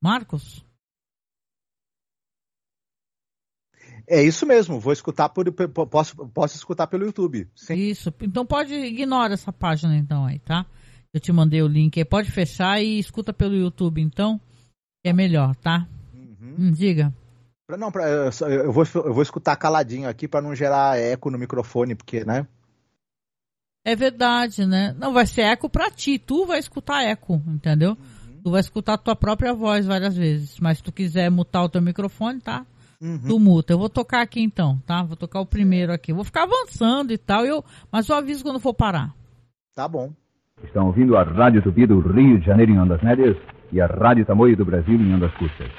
Marcos? É isso mesmo, vou escutar por posso, posso escutar pelo YouTube. Sim. Isso, então pode ignorar essa página então aí, tá? Eu te mandei o link aí, pode fechar e escuta pelo YouTube então, que é melhor, tá? Uhum. Hum, diga. Não, eu, vou, eu vou escutar caladinho aqui para não gerar eco no microfone, porque, né? É verdade, né? Não, vai ser eco pra ti. Tu vai escutar eco, entendeu? Uhum. Tu vai escutar a tua própria voz várias vezes. Mas se tu quiser mutar o teu microfone, tá? Uhum. Tu muta. Eu vou tocar aqui então, tá? Vou tocar o primeiro aqui. Vou ficar avançando e tal, eu, mas eu aviso quando for parar. Tá bom. Estão ouvindo a Rádio Tupi do Rio de Janeiro em Ondas Médias e a Rádio Tamoio do Brasil em Ondas Curtas.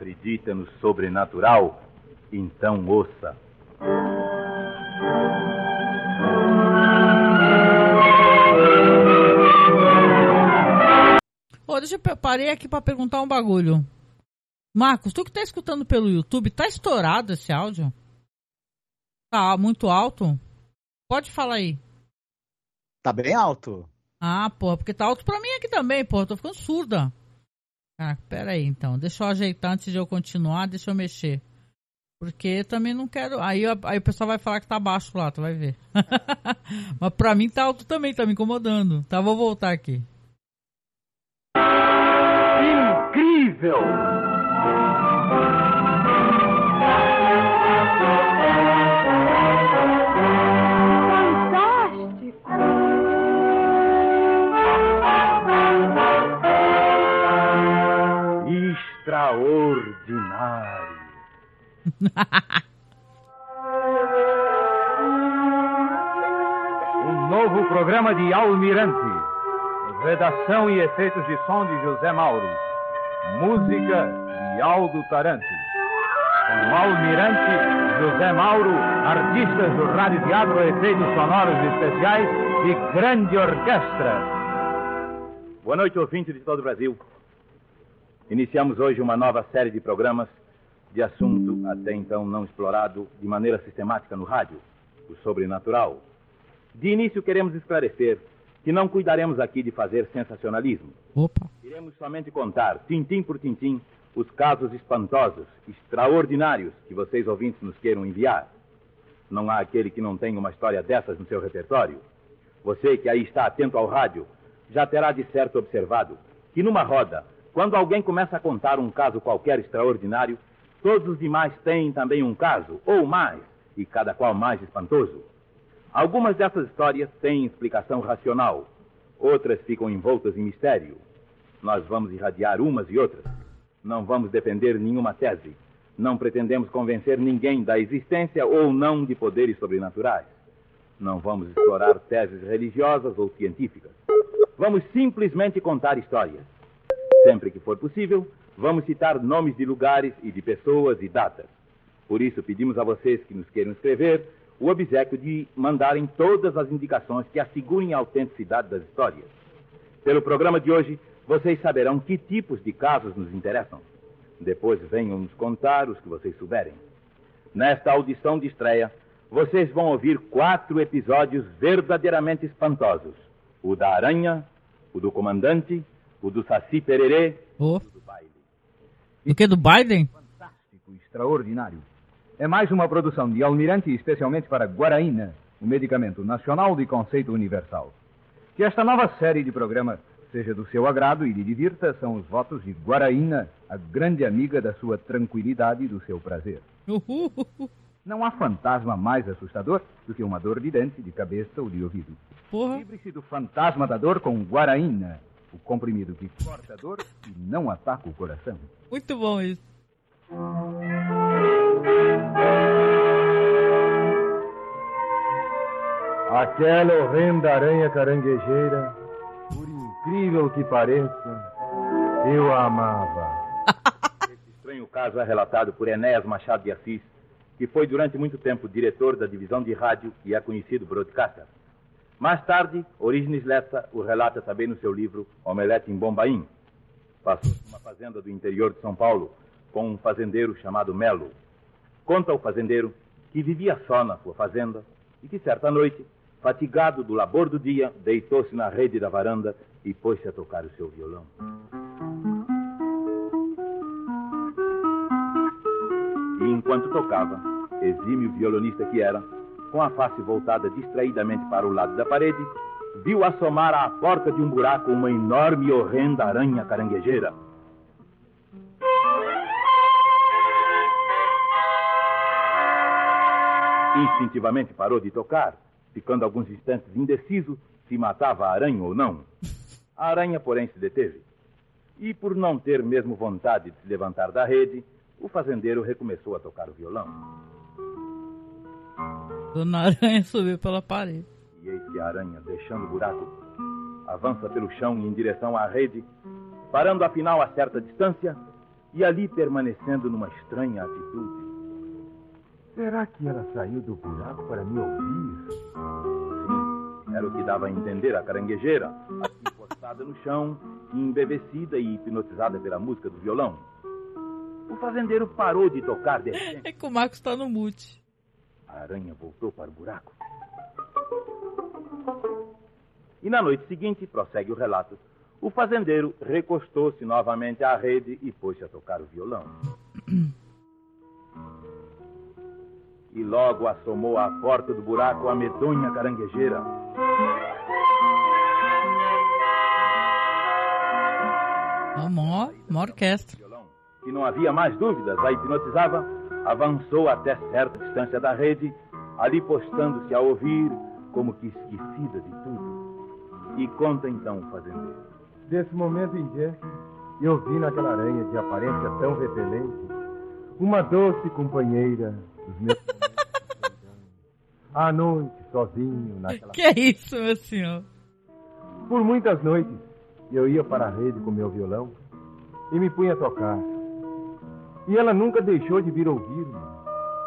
Acredita no sobrenatural, então ouça. Ô, deixa eu parei aqui para perguntar um bagulho. Marcos, tu que tá escutando pelo YouTube, tá estourado esse áudio? Tá muito alto? Pode falar aí. Tá bem alto. Ah, pô, porque tá alto pra mim aqui também, pô. Tô ficando surda. Ah, pera aí então. Deixa eu ajeitar antes de eu continuar, deixa eu mexer. Porque também não quero. Aí, aí o pessoal vai falar que tá baixo lá, tu vai ver. Mas pra mim tá alto também, tá me incomodando. Tá, vou voltar aqui. Incrível! Extraordinário. um novo programa de Almirante. Redação e efeitos de som de José Mauro. Música de Aldo Tarante. Com Almirante, José Mauro, artistas do Rádio Teatro, efeitos sonoros especiais e grande orquestra. Boa noite, ouvinte de todo o Brasil. Iniciamos hoje uma nova série de programas de assunto até então não explorado de maneira sistemática no rádio, o sobrenatural. De início, queremos esclarecer que não cuidaremos aqui de fazer sensacionalismo. Opa. Iremos somente contar, tintim por tintim, os casos espantosos, extraordinários que vocês ouvintes nos queiram enviar. Não há aquele que não tenha uma história dessas no seu repertório. Você que aí está atento ao rádio já terá de certo observado que numa roda quando alguém começa a contar um caso qualquer extraordinário, todos os demais têm também um caso, ou mais, e cada qual mais espantoso. Algumas dessas histórias têm explicação racional, outras ficam envoltas em mistério. Nós vamos irradiar umas e outras. Não vamos defender nenhuma tese, Não pretendemos convencer ninguém da existência ou não de poderes sobrenaturais. Não vamos explorar teses religiosas ou científicas. Vamos simplesmente contar histórias. Sempre que for possível, vamos citar nomes de lugares e de pessoas e datas. Por isso, pedimos a vocês que nos queiram escrever o obsequio de mandarem todas as indicações que assegurem a autenticidade das histórias. Pelo programa de hoje, vocês saberão que tipos de casos nos interessam. Depois venham nos contar os que vocês souberem. Nesta audição de estreia, vocês vão ouvir quatro episódios verdadeiramente espantosos: o da aranha, o do comandante, o do Saci Pererê oh. e o do baile. O que do Biden? Fantástico, extraordinário. É mais uma produção de Almirante especialmente para Guaraína, o medicamento nacional de conceito universal. Que esta nova série de programas seja do seu agrado e lhe divirta são os votos de Guaraína, a grande amiga da sua tranquilidade e do seu prazer. Não há fantasma mais assustador do que uma dor de dente, de cabeça ou de ouvido. Livre-se do fantasma da dor com Guaraína, o comprimido que corta a dor e não ataca o coração. Muito bom isso. Aquela horrenda aranha caranguejeira, por incrível que pareça, eu a amava. Esse estranho caso é relatado por Enéas Machado de Assis, que foi durante muito tempo diretor da divisão de rádio e é conhecido broadcaster. Mais tarde, Orígenes Lessa o relata também no seu livro Omelete em Bombaim. Passou numa fazenda do interior de São Paulo com um fazendeiro chamado Melo. Conta o fazendeiro que vivia só na sua fazenda e que certa noite, fatigado do labor do dia, deitou-se na rede da varanda e pôs-se a tocar o seu violão. E enquanto tocava, exímio violonista que era, com a face voltada distraidamente para o lado da parede, viu assomar à porta de um buraco uma enorme e horrenda aranha caranguejeira. Instintivamente parou de tocar, ficando alguns instantes indeciso se matava a aranha ou não. A aranha, porém, se deteve. E por não ter mesmo vontade de se levantar da rede, o fazendeiro recomeçou a tocar o violão. Dona Aranha subiu pela parede. E eis que a aranha, deixando o buraco, avança pelo chão em direção à rede, parando afinal a certa distância e ali permanecendo numa estranha atitude. Será que ela saiu do buraco para me ouvir? Sim, era o que dava a entender a caranguejeira, assim postada no chão, embebecida e hipnotizada pela música do violão. O fazendeiro parou de tocar de repente. É que o Marcos está no mute. A aranha voltou para o buraco. E na noite seguinte, prossegue o relato, o fazendeiro recostou-se novamente à rede e pôs-se a tocar o violão. e logo assomou à porta do buraco a medonha caranguejeira. Uma, uma orquestra. Que não havia mais dúvidas, a hipnotizava, avançou até certa distância da rede, ali postando-se a ouvir, como que esquecida de tudo. E conta então o fazendeiro. Desse momento em diante, eu vi naquela aranha de aparência tão repelente uma doce companheira dos meus à noite, sozinho, naquela. Que é isso, meu senhor? Por muitas noites, eu ia para a rede com meu violão e me punha a tocar. E ela nunca deixou de vir ouvir-me,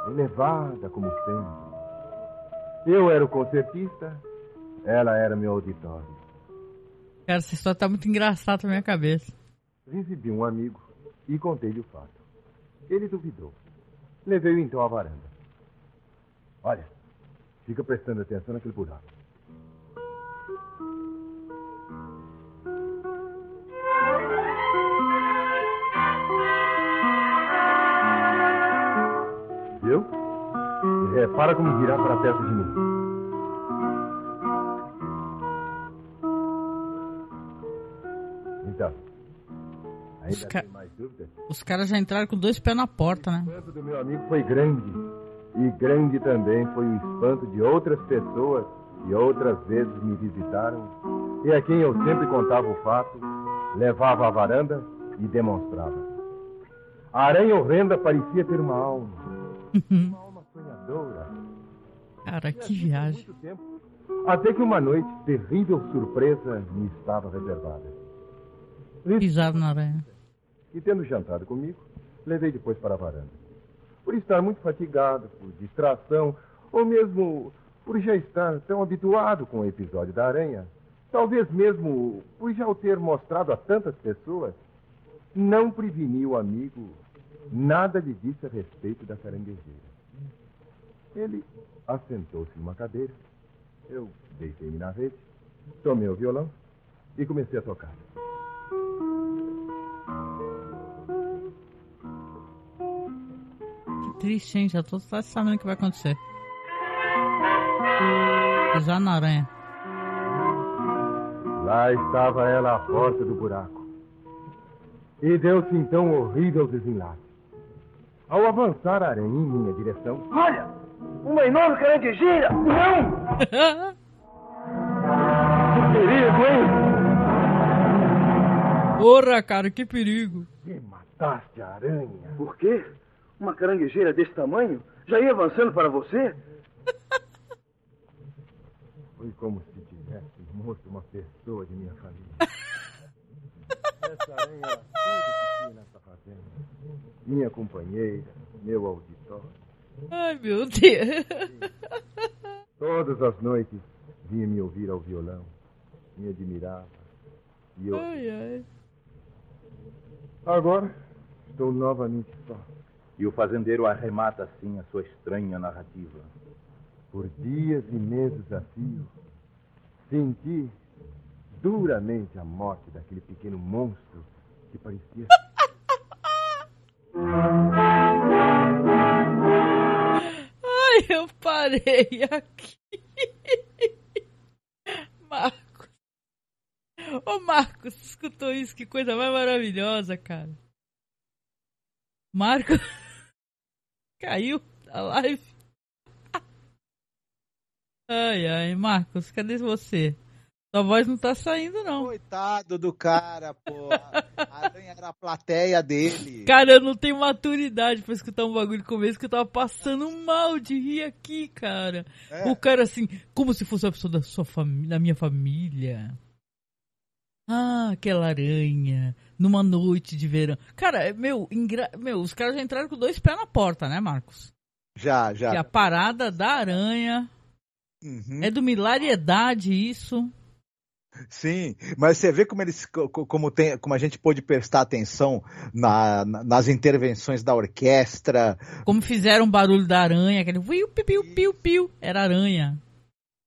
elevada como sempre. Eu era o concertista, ela era meu auditório. Cara, essa história tá muito engraçada na minha cabeça. Recebi um amigo e contei-lhe o fato. Ele duvidou. Levei-o então à varanda. Olha, fica prestando atenção naquele buraco. Viu? Repara como virá para perto de mim. Então, ainda ca- tem mais dúvidas? Os caras já entraram com dois pés na porta, né? O espanto do meu amigo foi grande. E grande também foi o espanto de outras pessoas que outras vezes me visitaram e a quem eu sempre contava o fato, levava à varanda e demonstrava. A aranha horrenda parecia ter uma alma. Uma alma sonhadora. Cara, que viagem. Muito tempo, até que uma noite, terrível surpresa me estava reservada. Pisado na aranha. E tendo jantado comigo, levei depois para a varanda. Por estar muito fatigado, por distração, ou mesmo por já estar tão habituado com o episódio da aranha, talvez mesmo por já o ter mostrado a tantas pessoas, não preveni o amigo, nada lhe disse a respeito da caranguejeira. Ele assentou-se numa cadeira, eu deitei-me na rede, tomei o violão e comecei a tocar. Que triste, hein? Já tô só sabendo o que vai acontecer. Pisar na aranha. Lá estava ela à porta do buraco. E deu-se então um horrível desenlace. Ao avançar a aranha em minha direção. Olha! Uma enorme caranguejeira! Não! Que perigo, hein? Porra, cara, que perigo. Me mataste a aranha. Por quê? Uma caranguejeira desse tamanho já ia avançando para você? Foi como se tivesse morto uma pessoa de minha família. Essa aranha era tudo que tinha nessa. Minha companheira, meu auditório. Ai, meu Deus. Todas as noites vinha me ouvir ao violão, me admirava. E eu. Ai, ai. Agora estou novamente só. E o fazendeiro arremata assim a sua estranha narrativa. Por dias e meses a fio, senti duramente a morte daquele pequeno monstro que parecia. Ai, eu parei aqui. Marcos. Ô, Marcos, escutou isso? Que coisa mais maravilhosa, cara. Marcos. Caiu a live. Ai, ai, Marcos, cadê você? Sua voz não tá saindo, não. Coitado do cara, pô. A aranha era a plateia dele. Cara, eu não tenho maturidade pra escutar um bagulho como esse que eu tava passando mal de rir aqui, cara. É. O cara assim, como se fosse uma pessoa da sua família, da minha família. Ah, aquela aranha, numa noite de verão. Cara, é, meu, engra... meu, os caras já entraram com dois pés na porta, né, Marcos? Já, já. Que a parada da aranha Uhum. é do milariedade isso. Sim, mas você vê como eles, co- co- como tem, como a gente pôde prestar atenção na- na- nas intervenções da orquestra, Como fizeram o barulho da aranha, aquele piu, piu, piu, piu, era aranha.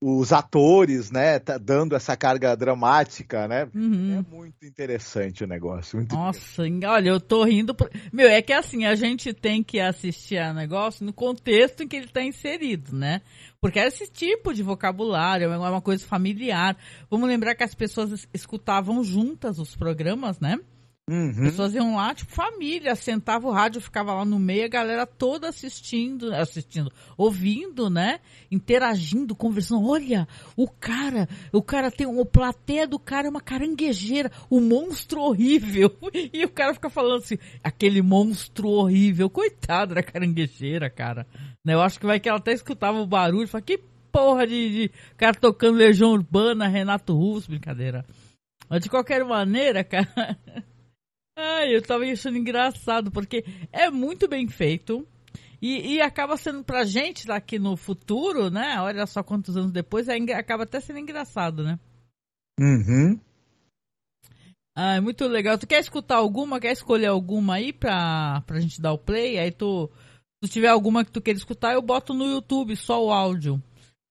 Os atores, né, tá dando essa carga dramática, né? Uhum. É muito interessante o negócio. Nossa, olha, eu tô rindo. por- Meu, é que assim, a gente tem que assistir a negócio no contexto em que ele tá inserido, né? Porque é esse tipo de vocabulário, é uma coisa familiar. Vamos lembrar que as pessoas es- escutavam juntas os programas, né? Uhum. As pessoas iam lá, tipo, família, sentava o rádio, ficava lá no meio, a galera toda assistindo, assistindo, ouvindo, né? Interagindo, conversando. Olha, o cara, o cara tem, o plateia do cara é uma caranguejeira, o monstro horrível. E o cara fica falando assim, aquele monstro horrível, coitado da caranguejeira, cara. Né? Eu acho que vai que ela até escutava o barulho fala, que porra de, de cara tocando Legião Urbana, Renato Russo, brincadeira. Mas de qualquer maneira, cara. Ai, eu tava achando engraçado, porque é muito bem feito. E, e acaba sendo pra gente daqui no futuro, né? Olha só quantos anos depois, é acaba até sendo engraçado, né? Uhum. Ah, é muito legal. Tu quer escutar alguma? Quer escolher alguma aí pra, pra gente dar o play? Aí tu, se tiver alguma que tu queira escutar, eu boto no YouTube só o áudio.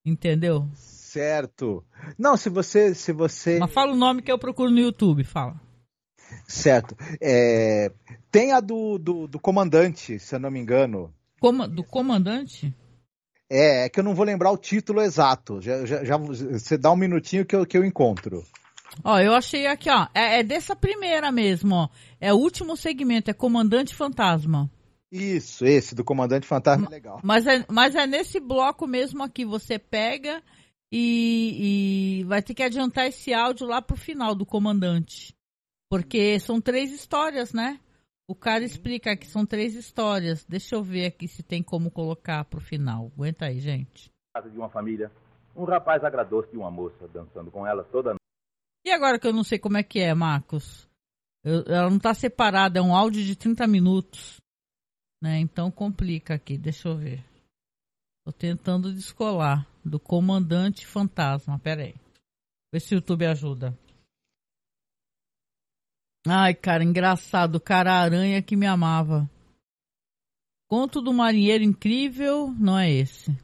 Entendeu? Certo. Não, se você, se você, Mas fala o nome que eu procuro no YouTube, fala. Certo. É, tem a do, do, do comandante, se eu não me engano. Coma- do comandante? É, é que eu não vou lembrar o título exato. Já, já, já- você dá um minutinho que eu, que eu encontro. Ó, eu achei aqui, ó. É, é dessa primeira mesmo, ó. É o último segmento, é Comandante Fantasma. Isso, esse do comandante fantasma é legal. Mas é, mas é nesse bloco mesmo aqui, você pega e, e vai ter que adiantar esse áudio lá pro final do comandante. Porque são três histórias, né? O cara explica que são três histórias. Deixa eu ver aqui se tem como colocar pro final. Aguenta aí, gente. Casa de uma família. Um rapaz agradou-se de uma moça, dançando com ela toda noite. E agora que eu não sei como é que é, Marcos? Eu- ela não tá separada, é um áudio de 30 minutos. Né? Então complica aqui, deixa eu ver. Tô tentando descolar do comandante fantasma. Pera aí. Vê se o YouTube ajuda. Ai, cara, engraçado. O cara aranha que me amava. Conto do marinheiro incrível, não é esse.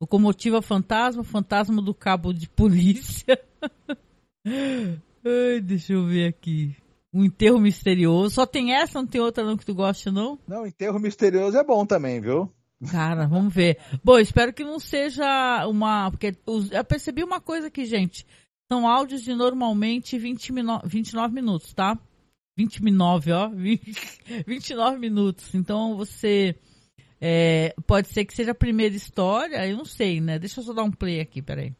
Locomotiva fantasma, fantasma do cabo de polícia. Ai, deixa eu ver aqui. Um enterro misterioso. Só tem essa, não tem outra não que tu gosta, não? Não, enterro misterioso é bom também, viu? Cara, vamos ver. Bom, espero que não seja uma. Porque eu percebi uma coisa aqui, gente. São áudios de normalmente 20 mino- 29 minutos, tá? 29, ó. 20 29 minutos. Então você. é, pode ser que seja a primeira história, eu não sei, né? Deixa eu só dar um play aqui, peraí.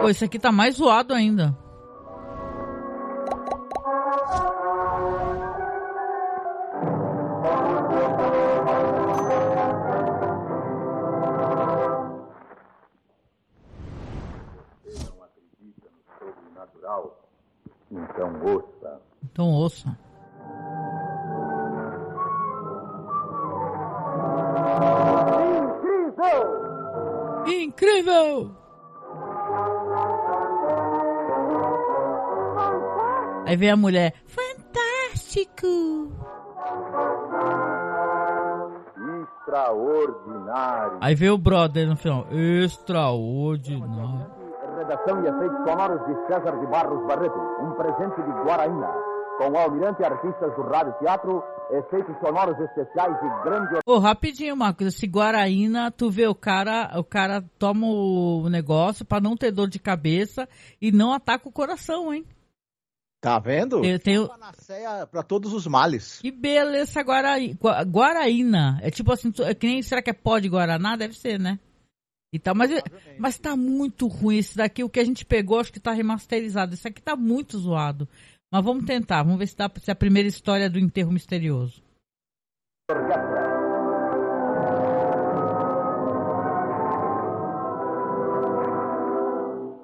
Pô, esse aqui tá mais zoado ainda. Então ouça. Então ouça. Incrível! Aí vem a mulher. Fantástico! Extraordinário. Aí vem o brother no final. Extraordinário. Redação e efeitos sonoros de César de Barros Barreto. Um presente de Guaraína. Com o almirante artistas do Rádio Teatro, efeitos sonoros especiais e grande Ô, rapidinho, Marcos. Esse Guaraína, tu vê o cara, o cara toma o negócio pra não ter dor de cabeça e não ataca o coração, hein? Tá vendo? Eu tenho, Panaceia pra todos os males. Que beleza Guaraí, Gua- Guaraína. É tipo assim, tu- é que nem será que é pó de Guaraná? Deve ser, né? E tal, mas, mas tá muito ruim esse daqui. O que a gente pegou, acho que tá remasterizado. Esse aqui tá muito zoado. Mas vamos tentar, vamos ver se, dá, se é a primeira história do enterro misterioso.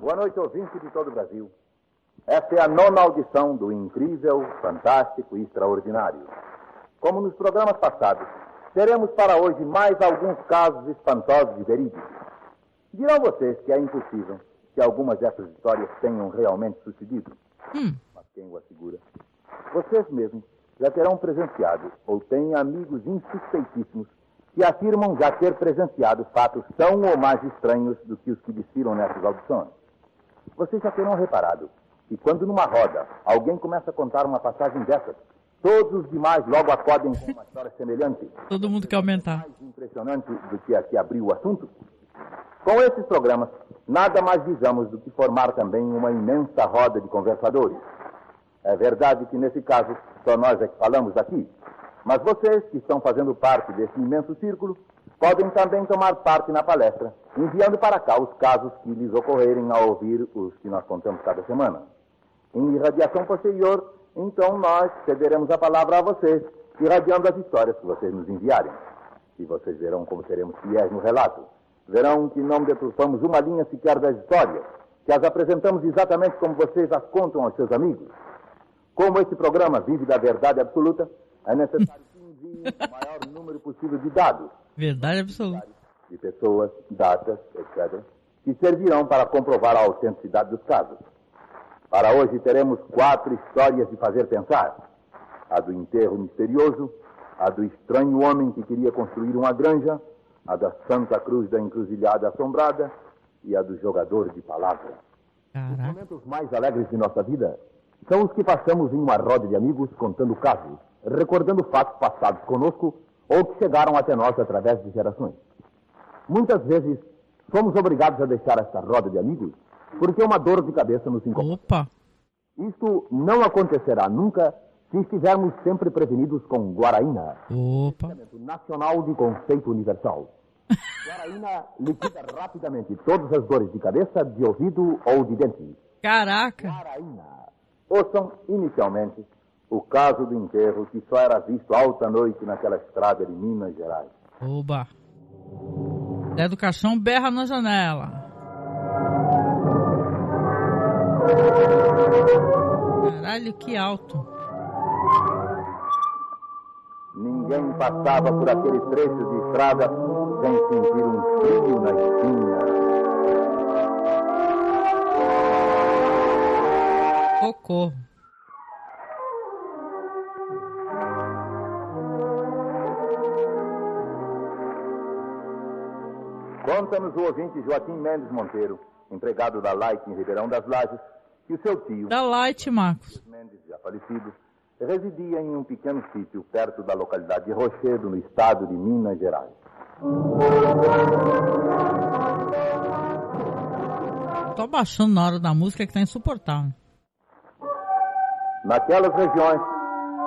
Boa noite, ouvinte de todo o Brasil. Esta é a nona audição do incrível, fantástico e extraordinário. Como nos programas passados, teremos para hoje mais alguns casos espantosos e verídicos. Dirão vocês que é impossível que algumas dessas histórias tenham realmente sucedido. Hum, Mas quem o assegura? Vocês mesmos já terão presenciado ou têm amigos insuspeitíssimos que afirmam já ter presenciado fatos tão ou mais estranhos do que os que desfilam nessas audições. Vocês já terão reparado que quando numa roda alguém começa a contar uma passagem dessas, todos os demais logo acodem com uma história semelhante todo mundo quer aumentar. mais impressionante do que a que abriu o assunto? Com esses programas, nada mais visamos do que formar também uma imensa roda de conversadores. É verdade que nesse caso só nós é que falamos aqui, mas vocês que estão fazendo parte desse imenso círculo podem também tomar parte na palestra, enviando para cá os casos que lhes ocorrerem ao ouvir os que nós contamos cada semana. Em irradiação posterior, então nós cederemos a palavra a vocês, irradiando as histórias que vocês nos enviarem. E vocês verão como seremos fiéis no relato. Verão que não deturpamos uma linha sequer das histórias, que as apresentamos exatamente como vocês as contam aos seus amigos. Como esse programa vive da verdade absoluta, é necessário que enviem o maior número possível de dados, Verdade absoluta. de pessoas, datas, etc., que servirão para comprovar a autenticidade dos casos. Para hoje teremos quatro histórias de fazer pensar: a do enterro misterioso, a do estranho homem que queria construir uma granja, a da Santa Cruz da Encruzilhada Assombrada e a do jogador de palavra. Os Caraca. momentos mais alegres de nossa vida são os que passamos em uma roda de amigos contando casos, recordando fatos passados conosco ou que chegaram até nós através de gerações. Muitas vezes somos obrigados a deixar esta roda de amigos porque uma dor de cabeça nos incomoda. Opa. Isto não acontecerá nunca se estivermos sempre prevenidos com Guaraína, Opa. Nacional de conceito universal. Guaraína liquida rapidamente todas as dores de cabeça, de ouvido ou de dente. Caraca. Guaraína. Ouçam, inicialmente, o caso do enterro que só era visto alta noite naquela estrada de Minas Gerais. Oba. Zé do Caixão berra na janela. Caralho, que alto. Ninguém passava por aquele trecho de estrada sem sentir um frio na espinha. Socorro. Conta-nos o ouvinte Joaquim Mendes Monteiro, empregado da Light em Ribeirão das Lajes, que o seu tio, Da Light, Marcos. Mendes, já falecido, residia em um pequeno sítio perto da localidade de Rochedo, no estado de Minas Gerais. Tô abaixando na hora da música que tá insuportável. Naquelas regiões,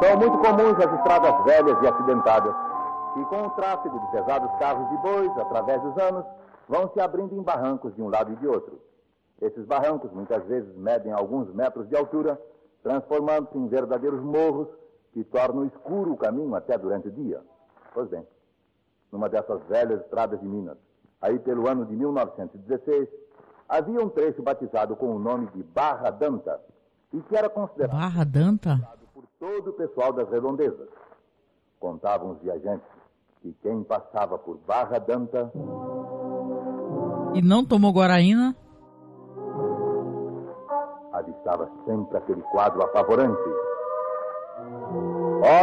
são muito comuns as estradas velhas e acidentadas, que com o tráfego de pesados carros e bois, através dos anos, vão se abrindo em barrancos de um lado e de outro. Esses barrancos muitas vezes medem alguns metros de altura, transformando-se em verdadeiros morros que tornam escuro o caminho até durante o dia. Pois bem, numa dessas velhas estradas de Minas, aí pelo ano de 1916, havia um trecho batizado com o nome de Barra Danta, e que era considerado Barra Danta? por todo o pessoal das redondezas. Contavam os viajantes que quem passava por Barra Danta E não tomou Guaraína? Avistava sempre aquele quadro apavorante.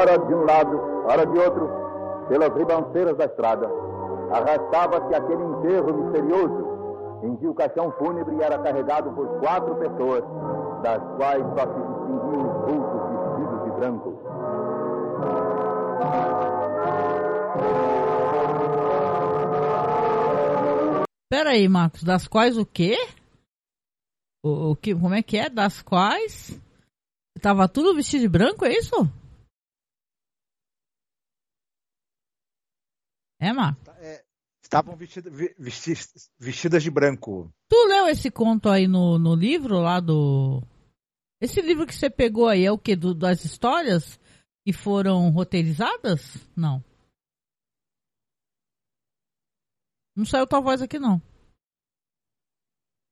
Ora de um lado, ora de outro, pelas ribanceiras da estrada, arrastava-se aquele enterro misterioso, em que o caixão fúnebre era carregado por quatro pessoas, das quais só se distinguiam os vultos vestidos de branco. Pera aí, Marcos. Das quais o quê? O, o que, como é que é? Das quais? Tava tudo vestido de branco, é isso? É, Marcos? Estavam vestida- vi- vesti- vestidas de branco. Tu leu esse conto aí no, no livro lá do. Esse livro que você pegou aí é o que? das histórias que foram roteirizadas? Não. Não saiu tua voz aqui, não.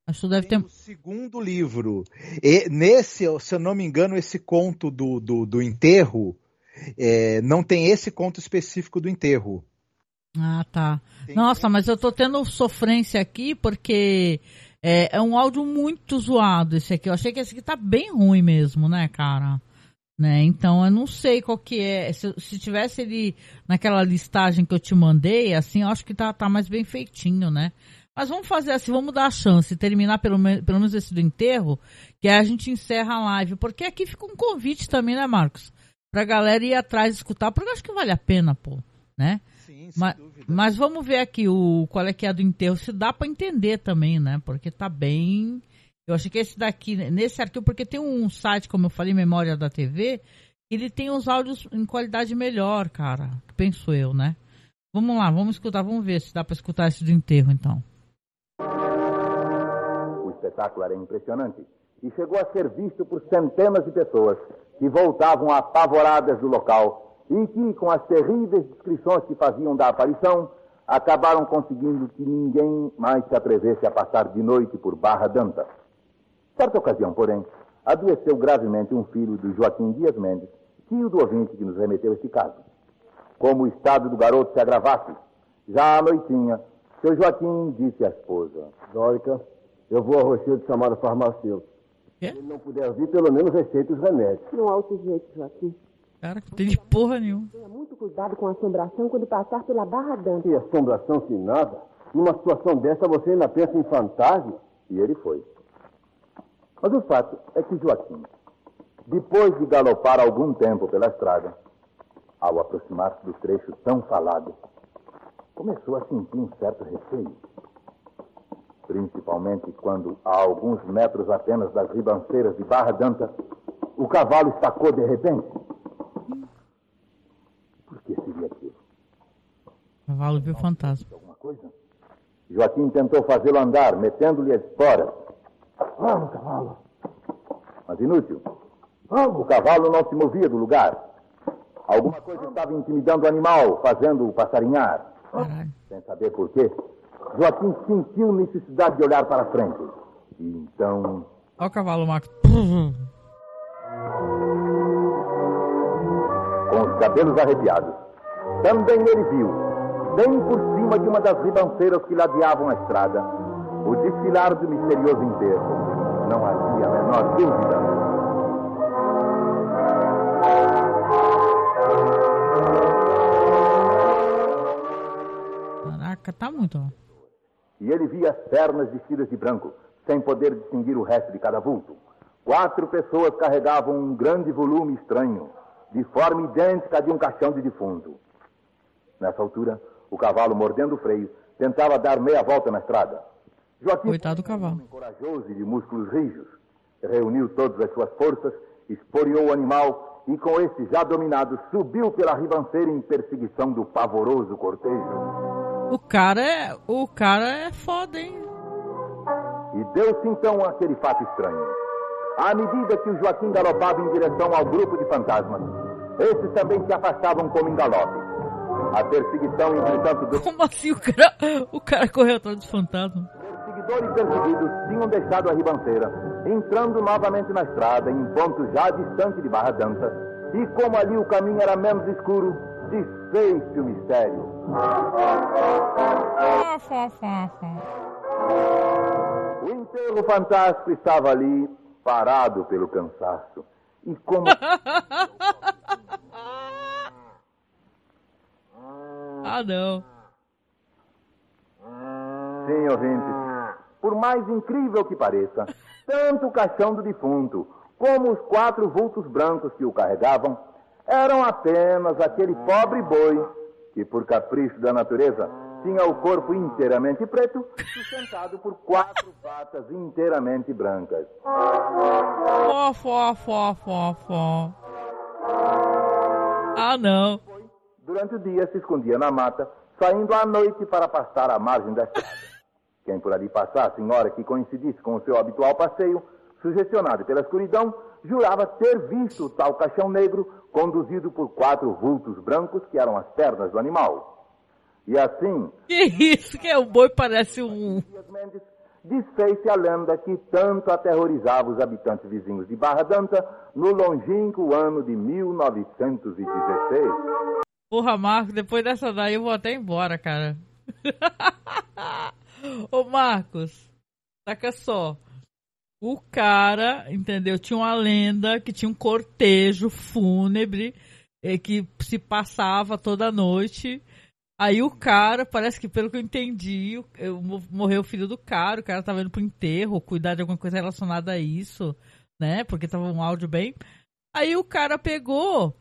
Acho que deve ter. O segundo livro. E nesse, se eu não me engano, esse conto do, do, do enterro, é, não tem esse conto específico do enterro. Ah, tá. Tem Nossa, mas eu tô tendo sofrência aqui porque é, é um áudio muito zoado esse aqui. Eu achei que esse aqui tá bem ruim mesmo, né, cara? Né? Então eu não sei qual que é. Se, se tivesse ele naquela listagem que eu te mandei, assim, eu acho que tá, tá mais bem feitinho, né? Mas vamos fazer assim, vamos dar a chance, terminar pelo, pelo menos esse do enterro, que aí a gente encerra a live. Porque aqui fica um convite também, né, Marcos? Pra galera ir atrás e escutar, porque eu acho que vale a pena, pô, né? Sim, sem Ma- dúvida. Mas vamos ver aqui o qual é que é a do enterro, se dá pra entender também, né? Porque tá bem. Eu achei que esse daqui, nesse arquivo, porque tem um site, como eu falei, Memória da TV, ele tem os áudios em qualidade melhor, cara. Penso eu, né? Vamos lá, vamos escutar, vamos ver se dá pra escutar esse do enterro, então. Espetáculo era impressionante e chegou a ser visto por centenas de pessoas que voltavam apavoradas do local e que, com as terríveis descrições que faziam da aparição, acabaram conseguindo que ninguém mais se atrevesse a passar de noite por Barra Danta. Certa ocasião, porém, adoeceu gravemente um filho do Joaquim Dias Mendes, tio do ouvinte que nos remeteu este caso. Como o estado do garoto se agravasse, já à noitinha, seu Joaquim disse à esposa: Dórica, eu vou ao Rochedo chamar o farmacêutico. Quê? Se ele não puder vir, pelo menos receita os remédios. Não há outro jeito, Joaquim. Cara, que não tem de porra nenhuma. Tenha muito cuidado com a assombração quando passar pela Barra Danta. Que assombração que nada. Numa situação dessa, você ainda pensa em fantasma? E ele foi. Mas o fato é que Joaquim, depois de galopar algum tempo pela estrada, ao aproximar-se do trecho tão falado, começou a sentir um certo receio. Principalmente quando, a alguns metros apenas das ribanceiras de Barra Danta, o cavalo estacou de repente. Por que seria aquilo? Cavalo viu fantasma. Alguma coisa? Joaquim tentou fazê-lo andar, metendo-lhe as esporas. Vamos, cavalo. Mas inútil. O cavalo não se movia do lugar. Alguma coisa estava intimidando o animal, fazendo-o passarinhar. Caralho. Sem saber por quê, Joaquim sentiu necessidade de olhar para frente. E então, Olha o cavalo, Marcos. com os cabelos arrepiados, também ele viu, bem por cima de uma das ribanceiras que ladeavam a estrada, o desfilar do misterioso enterro. Não havia a menor dúvida. Caraca, tá muito. E ele via as pernas vestidas de branco, sem poder distinguir o resto de cada vulto. Quatro pessoas carregavam um grande volume estranho, de forma idêntica à de um caixão de defunto. Nessa altura, o cavalo, mordendo o freio, tentava dar meia volta na estrada. Joaquim, Coitado do cavalo. corajoso e de músculos rijos, reuniu todas as suas forças, esporeou o animal e, com esse já dominado, subiu pela ribanceira em perseguição do pavoroso cortejo. O cara é. O cara é foda, hein? E deu-se então aquele fato estranho. À medida que o Joaquim galopava em direção ao grupo de fantasmas, esses também se afastavam como em galope. A perseguição, entretanto, dos Como assim o cara. O cara correu atrás dos fantasmas? perseguidores perseguidos tinham deixado a ribanceira, entrando novamente na estrada, em ponto já distante de Barra Danta. E como ali o caminho era menos escuro, desfez-se o mistério. O enterro fantástico estava ali, parado pelo cansaço. E como Ah, não. Sim, ouvintes. Por mais incrível que pareça, tanto o caixão do defunto como os quatro vultos brancos que o carregavam eram apenas aquele pobre boi que, por capricho da natureza, tinha o corpo inteiramente preto, sustentado por quatro patas inteiramente brancas. Fó, fó, fó, fó, fó. Ah, não. Durante o dia se escondia na mata, saindo à noite para pastar à margem da estrada. Quem por ali passasse em hora que coincidisse com o seu habitual passeio, sugestionado pela escuridão, jurava ter visto o tal caixão negro conduzido por quatro vultos brancos que eram as pernas do animal. E assim, Que isso? Que é o boi parece um. Desfez-se a lenda que tanto aterrorizava os habitantes vizinhos de Barra Danta no longínquo ano de 1916. Porra, Marcos, depois dessa daí eu vou até embora, cara. Ô, Marcos, saca só. O cara, entendeu? Tinha uma lenda que tinha um cortejo fúnebre eh, que se passava toda noite. Aí o cara, parece que pelo que eu entendi, eu- mo- morreu o filho do cara, o cara tava indo pro enterro, cuidar de alguma coisa relacionada a isso, né? Porque tava um áudio bem. Aí o cara pegou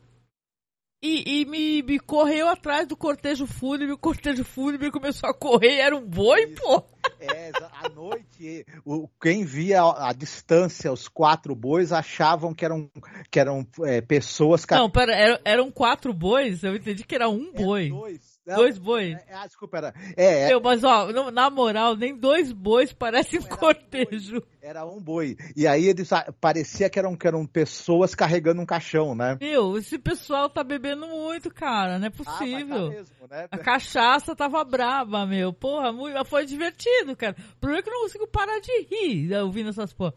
e, e me, me correu atrás do cortejo fúnebre, o cortejo fúnebre começou a correr, era um boi, pô. É, à noite, o, quem via a, a distância os quatro bois achavam que eram, que eram é, pessoas... Não, pera, era- eram quatro bois, eu entendi que era um É, boi. Dois, Não, Dois bois. é, ah, desculpa, era, é, é, Meu, mas ó, não- na moral, nem dois bois parecem um cortejo. era um boi. E aí eles ah, parecia que eram, que eram pessoas carregando um caixão, né? Meu, esse pessoal tá bebendo muito, cara, não é Ah, tá possível. mesmo, né? A cachaça tava braba, meu. Porra, muito, foi divertido, cara. O problema é que eu não consigo parar de rir né, ouvindo essas porra.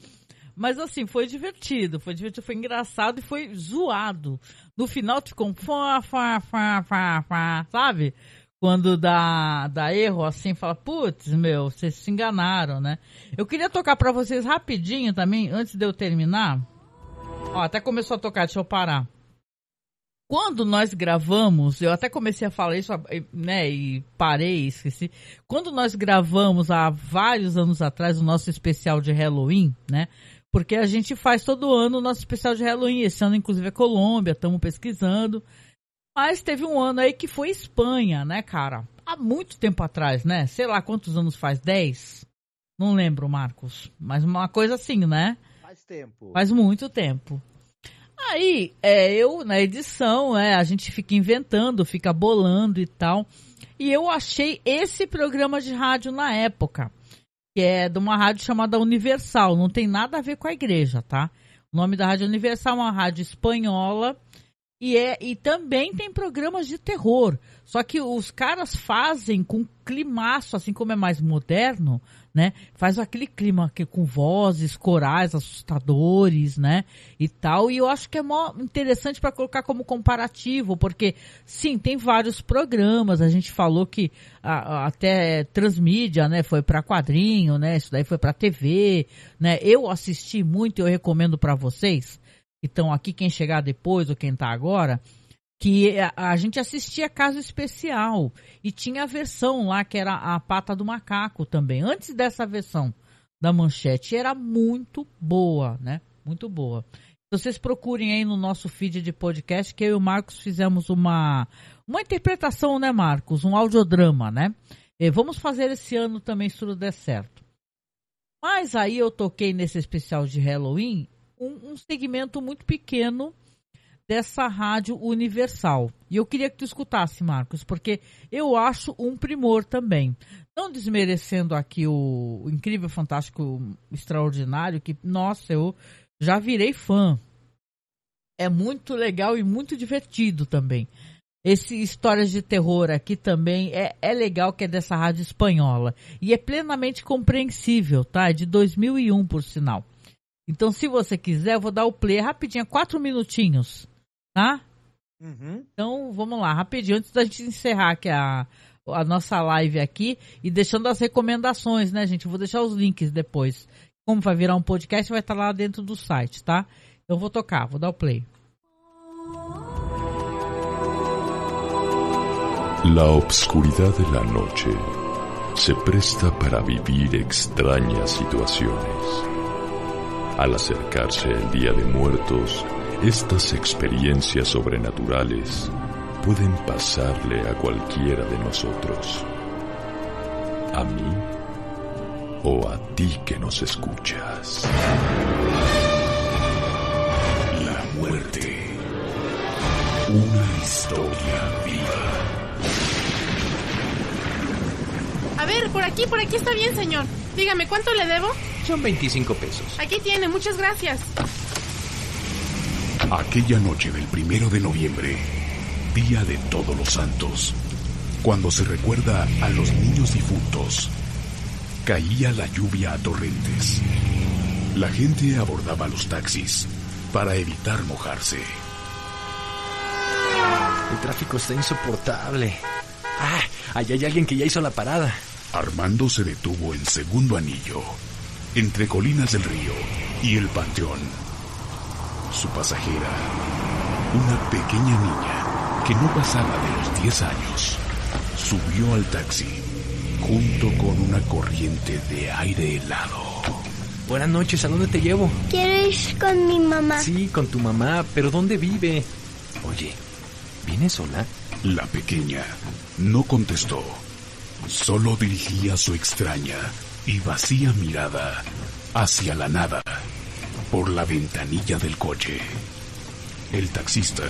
Mas assim, foi divertido. Foi divertido, foi engraçado e foi zoado. No final ficou um fá, fá, fá, fá, fá, sabe? Quando dá, dá erro assim, fala, putz, meu, vocês se enganaram, né? Eu queria tocar pra vocês rapidinho também, antes de eu terminar. Ó, até começou a tocar, deixa eu parar. Quando nós gravamos, eu até comecei a falar isso, né, e parei, esqueci. Quando nós gravamos há vários anos atrás o nosso especial de Halloween, né? Porque a gente faz todo ano o nosso especial de Halloween. Esse ano, inclusive, é Colômbia, estamos pesquisando. Mas teve um ano aí que foi Espanha, né, cara? Há muito tempo atrás, né? Sei lá quantos anos faz, 10? Não lembro, Marcos. Mas uma coisa assim, né? Faz tempo. Faz muito tempo. Aí, é, eu, na edição, é, a gente fica inventando, fica bolando e tal. E eu achei esse programa de rádio na época, que é de uma rádio chamada Universal, não tem nada a ver com a igreja, tá? O nome da Rádio Universal é uma rádio espanhola e, é, e também tem programas de terror. Só que os caras fazem com climaço, assim como é mais moderno, né? Faz aquele clima que, com vozes, corais assustadores, né? E tal. E eu acho que é mó interessante para colocar como comparativo, porque sim, tem vários programas. A gente falou que a, a, até transmídia, né? Foi para quadrinho, né? Isso daí foi para TV, né? Eu assisti muito, eu recomendo para vocês estão aqui, quem chegar depois ou quem está agora, que a, a, gente assistia Caso Especial e tinha a versão lá que era a pata do macaco também. Antes dessa versão da manchete era muito boa, né? Muito boa. Vocês procurem aí no nosso feed de podcast que eu e o Marcos fizemos uma uma interpretação, né, Marcos? Um audiodrama, né? E vamos fazer esse ano também se tudo der certo. Mas aí eu toquei nesse especial de Halloween um, um segmento muito pequeno dessa rádio universal. E eu queria que tu escutasse, Marcos, porque eu acho um primor também. Não desmerecendo aqui o, incrível, fantástico, extraordinário, que, nossa, eu já virei fã. É muito legal e muito divertido também. Esse Histórias de Terror aqui também é, é legal que é dessa rádio espanhola. E é plenamente compreensível, tá? É de 2001, por sinal. Então, se você quiser, eu vou dar o play rapidinho, quatro minutinhos, tá? Uhum. Então, vamos lá, rapidinho, antes da gente encerrar aqui a, a nossa live aqui e deixando as recomendações, né, gente? Eu vou deixar os links depois. Como vai virar um podcast, vai estar lá dentro do site, tá? Eu vou tocar, vou dar o play. La obscuridad de la noche se presta para vivir extrañas situaciones. Al acercarse el Día de Muertos, estas experiencias sobrenaturales pueden pasarle a cualquiera de nosotros. A mí o a ti que nos escuchas. La muerte. Una historia viva. A ver, por aquí, por aquí está bien, señor. Dígame, ¿cuánto le debo? Son 25 pesos. Aquí tiene, muchas gracias. Aquella noche del primero de noviembre, Día de Todos los Santos, cuando se recuerda a los niños difuntos, caía la lluvia a torrentes. La gente abordaba los taxis para evitar mojarse. El tráfico está insoportable. Ah, allá hay alguien que ya hizo la parada. Armando se detuvo en segundo anillo entre Colinas del Río y el Panteón. Su pasajera, una pequeña niña que no pasaba de los 10 años, subió al taxi junto con una corriente de aire helado. Buenas noches, ¿a dónde te llevo? Quiero ir con mi mamá. Sí, con tu mamá, pero ¿dónde vive? Oye, ¿viene sola? La pequeña no contestó, solo dirigía su extraña y vacía mirada hacia la nada por la ventanilla del coche. El taxista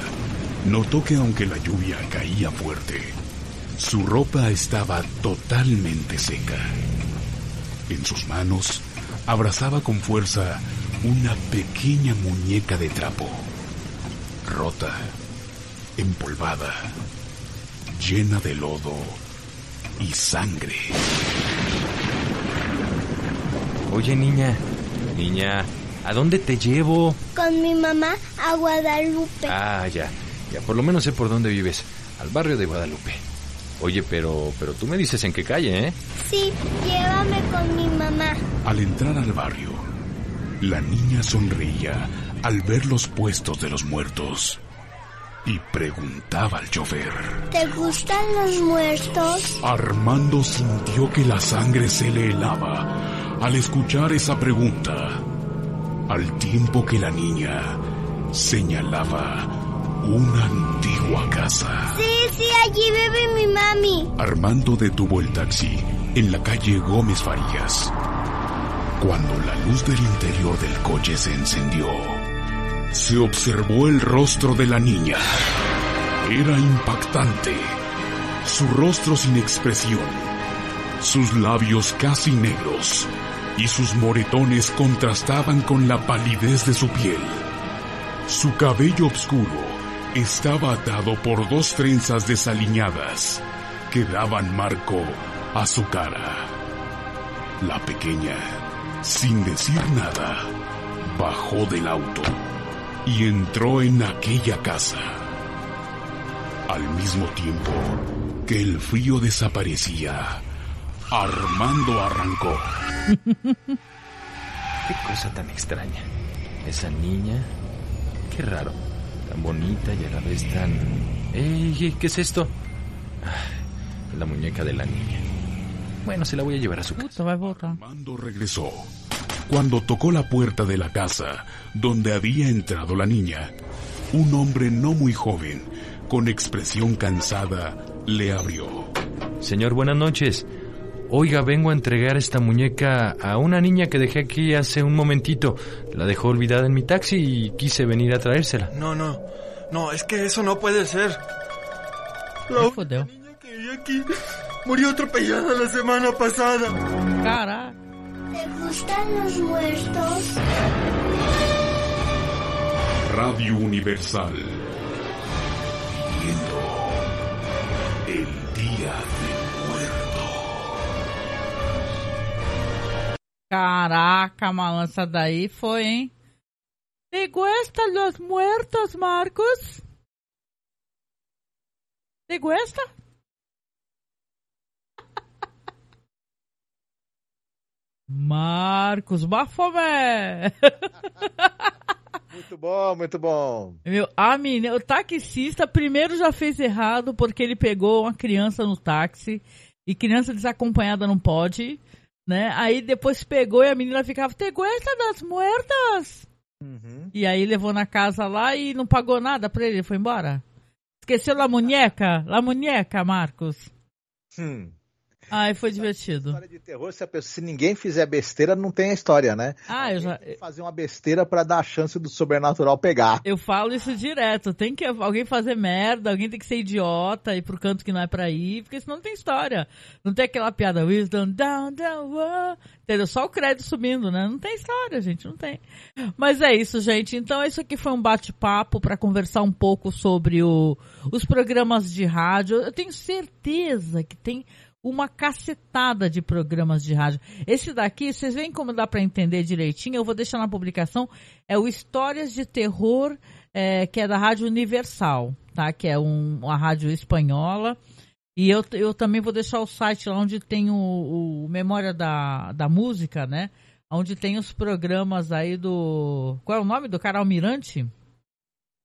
notó que aunque la lluvia caía fuerte, su ropa estaba totalmente seca. En sus manos abrazaba con fuerza una pequeña muñeca de trapo, rota, empolvada, llena de lodo y sangre. Oye, niña, niña, ¿a dónde te llevo? Con mi mamá a Guadalupe. Ah, ya, ya, por lo menos sé por dónde vives, al barrio de Guadalupe. Oye, pero, pero tú me dices en qué calle, ¿eh? Sí, llévame con mi mamá. Al entrar al barrio, la niña sonreía al ver los puestos de los muertos y preguntaba al chofer. ¿Te gustan los muertos? Armando sintió que la sangre se le helaba al escuchar esa pregunta, al tiempo que la niña señalaba una antigua casa. Sí, sí, allí vive mi mami. Armando detuvo el taxi en la calle Gómez Farías. Cuando la luz del interior del coche se encendió, se observó el rostro de la niña. Era impactante. Su rostro sin expresión, sus labios casi negros y sus moretones contrastaban con la palidez de su piel. Su cabello oscuro estaba atado por dos trenzas desaliñadas que daban marco a su cara. La pequeña, sin decir nada, bajó del auto y entró en aquella casa. Al mismo tiempo que el frío desaparecía, Armando arrancó. Qué cosa tan extraña. Esa niña, qué raro, tan bonita y a la vez tan... ¡Ey! ¿Qué es esto? Ah, la muñeca de la niña. Bueno, se la voy a llevar a su casa. Armando regresó. Cuando tocó la puerta de la casa donde había entrado la niña, un hombre no muy joven, con expresión cansada, le abrió. Señor, buenas noches. Oiga, vengo a entregar esta muñeca a una niña que dejé aquí hace un momentito. La dejó olvidada en mi taxi y quise venir a traérsela. No, no. No, es que eso no puede ser. La niña que vi aquí murió atropellada la semana pasada. Caraca. ¿Te gustan los muertos? Radio Universal. Viviendo el Día del Muerto. Caraca, malandro, essa daí foi, hein? ¿Te gustan los muertos, Marcos? ¿Te gusta? Marcos Bafomé! Muito bom, muito bom. Meu, a menina, o taxista primeiro já fez errado porque ele pegou uma criança no táxi e criança desacompanhada não pode, né? Aí depois pegou e a menina ficava, te gusta das muertas? E aí levou na casa lá e não pagou nada pra ele, foi embora. Esqueceu la muñeca? La muñeca, Marcos. Hum. Ai, foi divertido. História de terror, se, pessoa- se ninguém fizer besteira, não tem a história, né? Ah, eu já. Tem que fazer uma besteira pra dar a chance do sobrenatural pegar. Eu falo isso direto. Tem que alguém fazer merda, alguém tem que ser idiota e pro canto que não é pra ir, porque senão não tem história. Não tem aquela piada wisdom down the wall. Entendeu? Só o crédito subindo, né? Não tem história, gente, não tem. Mas é isso, gente. Então isso aqui foi um bate-papo pra conversar um pouco sobre o, os programas de rádio. Eu tenho certeza que tem uma cacetada de programas de rádio. Esse daqui, vocês veem como dá pra entender direitinho. Eu vou deixar na publicação. É o Histórias de Terror, é, que é da Rádio Universal, tá? Que é um, uma rádio espanhola. E eu, eu também vou deixar o site lá onde tem o, o Memória da, da Música, né? Onde tem os programas aí do. Qual é o nome do cara Almirante?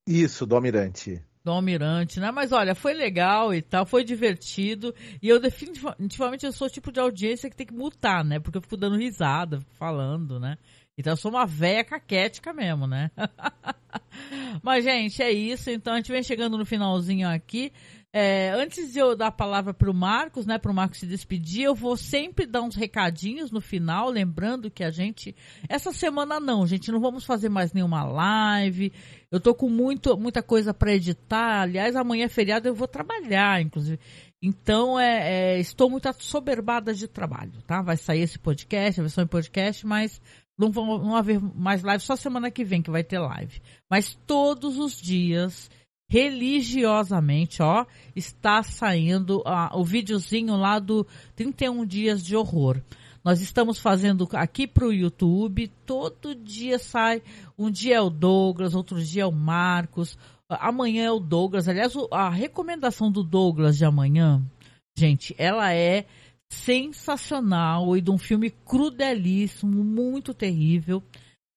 Isso, do Almirante. Do Almirante, né? Mas olha, foi legal e tal, foi divertido. E eu definitivamente eu sou o tipo de audiência que tem que mutar, né? Porque eu fico dando risada, fico falando, né? Então eu sou uma véia caquética mesmo, né? Mas, gente, é isso. Então a gente vem chegando no finalzinho aqui. É, antes de eu dar a palavra para o Marcos, né, para o Marcos se despedir, eu vou sempre dar uns recadinhos no final, lembrando que a gente, essa semana não, gente, não vamos fazer mais nenhuma live. Eu tô com muito, muita coisa para editar. Aliás, amanhã é feriado, eu vou trabalhar, inclusive. Então, é, é, estou muito assoberbada de trabalho, tá? Vai sair esse podcast, a versão em podcast, mas não vão não haver mais live, só semana que vem que vai ter live. Mas todos os dias religiosamente, ó, está saindo ah, o videozinho lá do 31 dias de horror. Nós estamos fazendo aqui para o YouTube, todo dia sai, um dia é o Douglas, outro dia é o Marcos, amanhã é o Douglas. Aliás, a recomendação do Douglas de amanhã, gente, ela é sensacional e de um filme crudelíssimo, muito terrível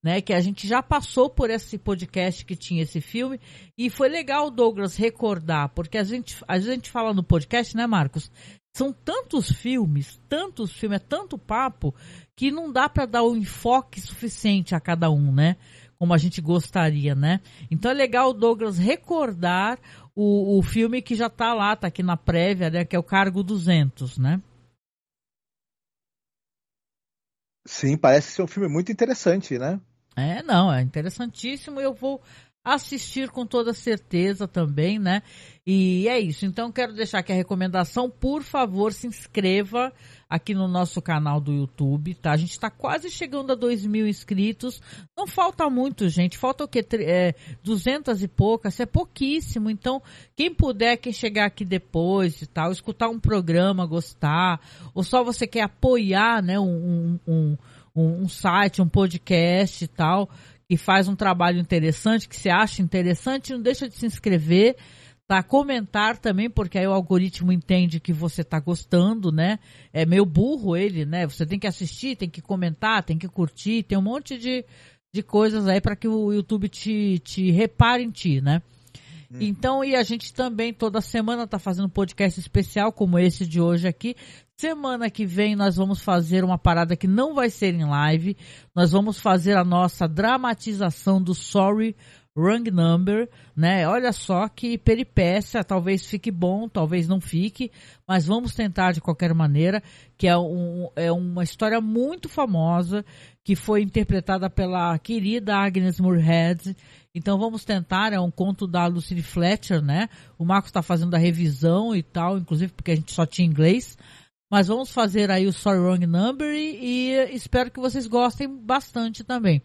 né? Que a gente já passou por esse podcast que tinha esse filme e foi legal, Douglas, recordar, porque a gente, a gente fala no podcast, né, Marcos? São tantos filmes, tantos filmes, é tanto papo que não dá para dar o enfoque suficiente a cada um, né? Como a gente gostaria, né? Então é legal Douglas recordar o, o filme que já tá lá, tá aqui na prévia, né? Que é o Cargo 200, né? Sim, parece ser um filme muito interessante, né? É, não, é interessantíssimo. Eu vou assistir com toda certeza também, né? E é isso. Então quero deixar aqui a recomendação, por favor, se inscreva aqui no nosso canal do YouTube, tá? A gente está quase chegando a 2 mil inscritos. Não falta muito, gente. Falta o quê? É, 200 e poucas. É pouquíssimo. Então, quem puder, quem chegar aqui depois e tal, escutar um programa, gostar, ou só você quer apoiar, né, um, um, um, um site, um podcast e tal, que faz um trabalho interessante, que você acha interessante, não deixa de se inscrever, tá? Comentar também, porque aí o algoritmo entende que você tá gostando, né? É meio burro ele, né? Você tem que assistir, tem que comentar, tem que curtir, tem um monte de, de coisas aí para que o YouTube te, te repare em ti, né? Hum. Então, e a gente também toda semana tá fazendo um podcast especial como esse de hoje aqui. Semana que vem nós vamos fazer uma parada que não vai ser em live. Nós vamos fazer a nossa dramatização do Sorry Wrong Number, né? Olha só que peripécia, talvez fique bom, talvez não fique, mas vamos tentar de qualquer maneira, que é, um, é uma história muito famosa, que foi interpretada pela querida Agnes Moorehead. Então vamos tentar, é um conto da Lucille Fletcher, né? O Marcos está fazendo a revisão e tal, inclusive porque a gente só tinha inglês. Mas vamos fazer aí o Sorry Wrong Number e, e espero que vocês gostem bastante também.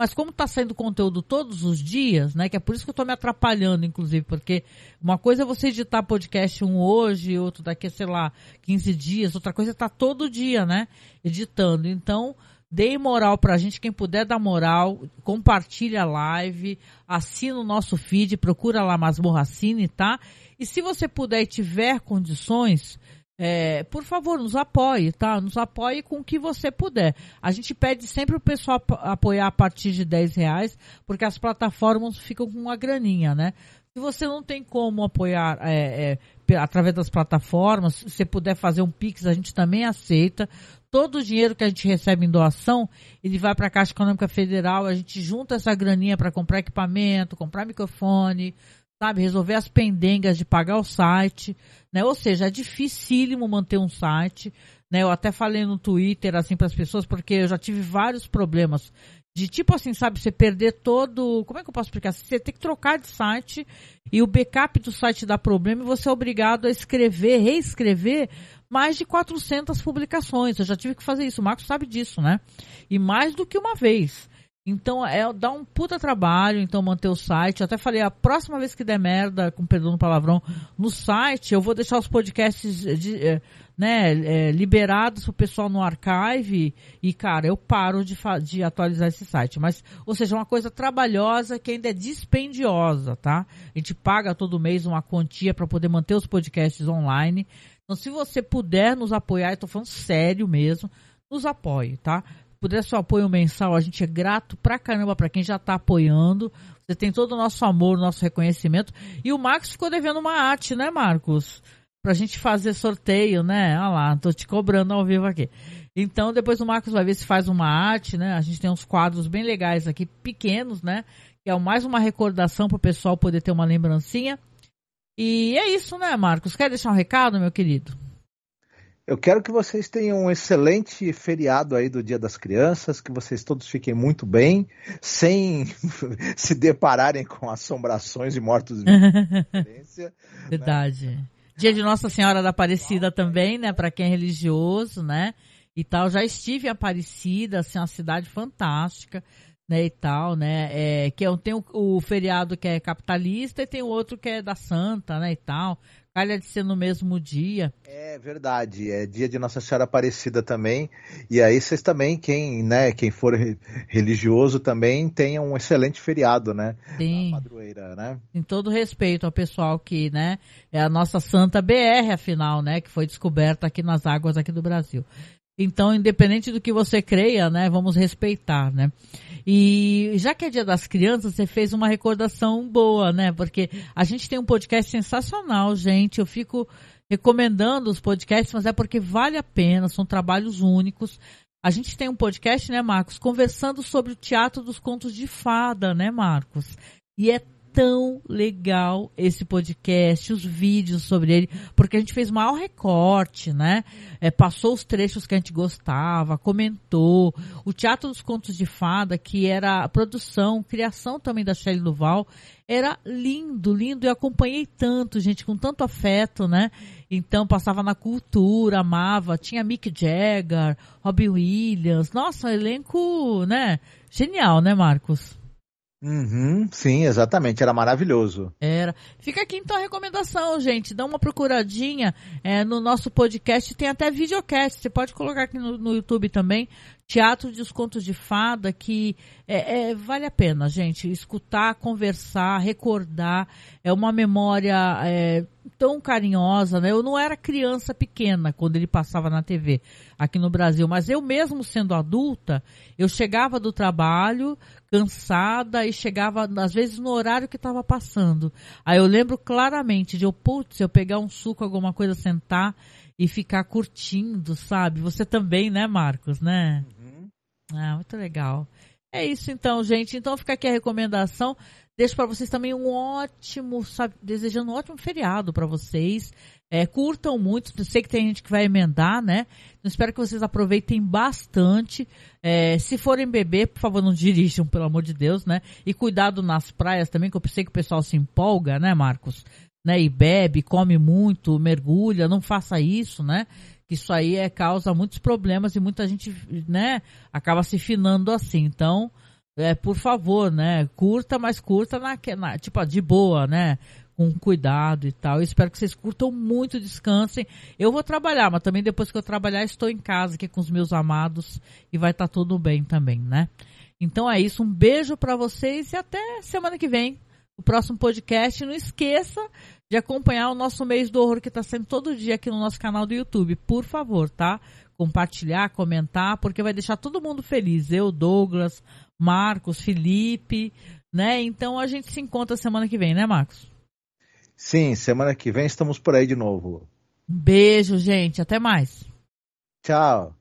Mas como está saindo conteúdo todos os dias, né? Que é por isso que eu estou me atrapalhando, inclusive, porque uma coisa é você editar podcast um hoje, outro daqui, sei lá, 15 dias, outra coisa é tá todo dia, né? Editando. Então, deem moral pra gente, quem puder dar moral, compartilha a live, assina o nosso feed, procura lá Masmorra Cine, tá? E se você puder e tiver condições, é, por favor, nos apoie, tá? Nos apoie com o que você puder. A gente pede sempre o pessoal apoiar a partir de 10 reais, porque as plataformas ficam com uma graninha, né? Se você não tem como apoiar é, é, através das plataformas, se você puder fazer um Pix, a gente também aceita. Todo o dinheiro que a gente recebe em doação, ele vai para a Caixa Econômica Federal, a gente junta essa graninha para comprar equipamento, comprar microfone, sabe, resolver as pendengas de pagar o site, né? Ou seja, é dificílimo manter um site, né? Eu até falei no Twitter assim para as pessoas porque eu já tive vários problemas de tipo assim, sabe, você perder todo, como é que eu posso explicar? Você tem que trocar de site e o backup do site dá problema e você é obrigado a escrever, reescrever mais de 400 publicações. Eu já tive que fazer isso, o Marcos sabe disso, né? E mais do que uma vez. Então, é, dá um puta trabalho, então, manter o site. Eu até falei, a próxima vez que der merda, com perdão no palavrão, no site, eu vou deixar os podcasts de, é, né, é, liberados pro pessoal no archive e, cara, eu paro de, de atualizar esse site. Mas, ou seja, uma coisa trabalhosa que ainda é dispendiosa, tá? A gente paga todo mês uma quantia para poder manter os podcasts online. Então, se você puder nos apoiar, eu tô falando sério mesmo, nos apoie, tá? Puder seu apoio mensal, a gente é grato pra caramba pra quem já tá apoiando. Você tem todo o nosso amor, nosso reconhecimento. E o Marcos ficou devendo uma arte, né, Marcos? Pra gente fazer sorteio, né? Olha lá, tô te cobrando ao vivo aqui. Então, depois o Marcos vai ver se faz uma arte, né? A gente tem uns quadros bem legais aqui, pequenos, né? Que é mais uma recordação pro pessoal poder ter uma lembrancinha. E é isso, né, Marcos? Quer deixar um recado, meu querido? Eu quero que vocês tenham um excelente feriado aí do Dia das Crianças, que vocês todos fiquem muito bem, sem se depararem com assombrações e mortos né? Verdade. Né? Dia de Nossa Senhora da Aparecida também, né? Para quem é religioso, né? E tal. Já estive em Aparecida, assim, uma cidade fantástica, né? E tal, né? É, que é, tem o, o feriado que é capitalista e tem o outro que é da Santa, né? E tal calha de ser no mesmo dia. É verdade, é dia de Nossa Senhora Aparecida também. E aí vocês também, quem, né, quem for religioso também tenha um excelente feriado, né? Sim. padroeira, né? Em todo respeito ao pessoal que, né, é a nossa santa BR, afinal, né, que foi descoberta aqui nas águas aqui do Brasil. Então, independente do que você creia, né, vamos respeitar, né? E já que é dia das crianças, você fez uma recordação boa, né? Porque a gente tem um podcast sensacional, gente. Eu fico recomendando os podcasts, mas é porque vale a pena, são trabalhos únicos. A gente tem um podcast, né, Marcos, conversando sobre o teatro dos contos de fada, né, Marcos? E é tão legal esse podcast, os vídeos sobre ele, porque a gente fez maior recorte, né? É, passou os trechos que a gente gostava, comentou. O Teatro dos Contos de Fada, que era a produção, criação também da Shelley Duval, era lindo, lindo. Eu acompanhei tanto, gente, com tanto afeto, né? Então passava na cultura, amava. Tinha Mick Jagger, Robbie Williams. Nossa, elenco, né? Genial, né, Marcos? Uhum, sim, exatamente, era maravilhoso. Era. Fica aqui então a recomendação, gente. Dá uma procuradinha é, no nosso podcast, tem até videocast. Você pode colocar aqui no, no YouTube também. Teatro de os Contos de Fada, que é, é, vale a pena, gente, escutar, conversar, recordar. É uma memória é, tão carinhosa, né? Eu não era criança pequena quando ele passava na TV aqui no Brasil, mas eu mesmo sendo adulta, eu chegava do trabalho cansada e chegava às vezes no horário que estava passando. Aí eu lembro claramente de eu, putz, eu pegar um suco, alguma coisa, sentar e ficar curtindo, sabe? Você também, né, Marcos, né? Ah, muito legal. É isso então, gente. Então fica aqui a recomendação. Deixo para vocês também um ótimo, sabe, desejando um ótimo feriado para vocês. É, curtam muito, sei que tem gente que vai emendar, né? Então, espero que vocês aproveitem bastante. É, se forem beber, por favor, não dirijam, pelo amor de Deus, né? E cuidado nas praias também, que eu sei que o pessoal se empolga, né, Marcos? Né? E bebe, come muito, mergulha, não faça isso, né? que isso aí é, causa muitos problemas e muita gente, né, acaba se finando assim. Então, é, por favor, né, curta, mas curta na, na tipo, de boa, né, com cuidado e tal. Eu espero que vocês curtam muito, descansem. Eu vou trabalhar, mas também depois que eu trabalhar, estou em casa aqui com os meus amados e vai estar tá tudo bem também, né? Então é isso, um beijo para vocês e até semana que vem. O próximo podcast, não esqueça de acompanhar o nosso mês do horror que está sendo todo dia aqui no nosso canal do YouTube. Por favor, tá? Compartilhar, comentar, porque vai deixar todo mundo feliz. Eu, Douglas, Marcos, Felipe, né? Então a gente se encontra semana que vem, né, Marcos? Sim, semana que vem estamos por aí de novo. Beijo, gente. Até mais. Tchau.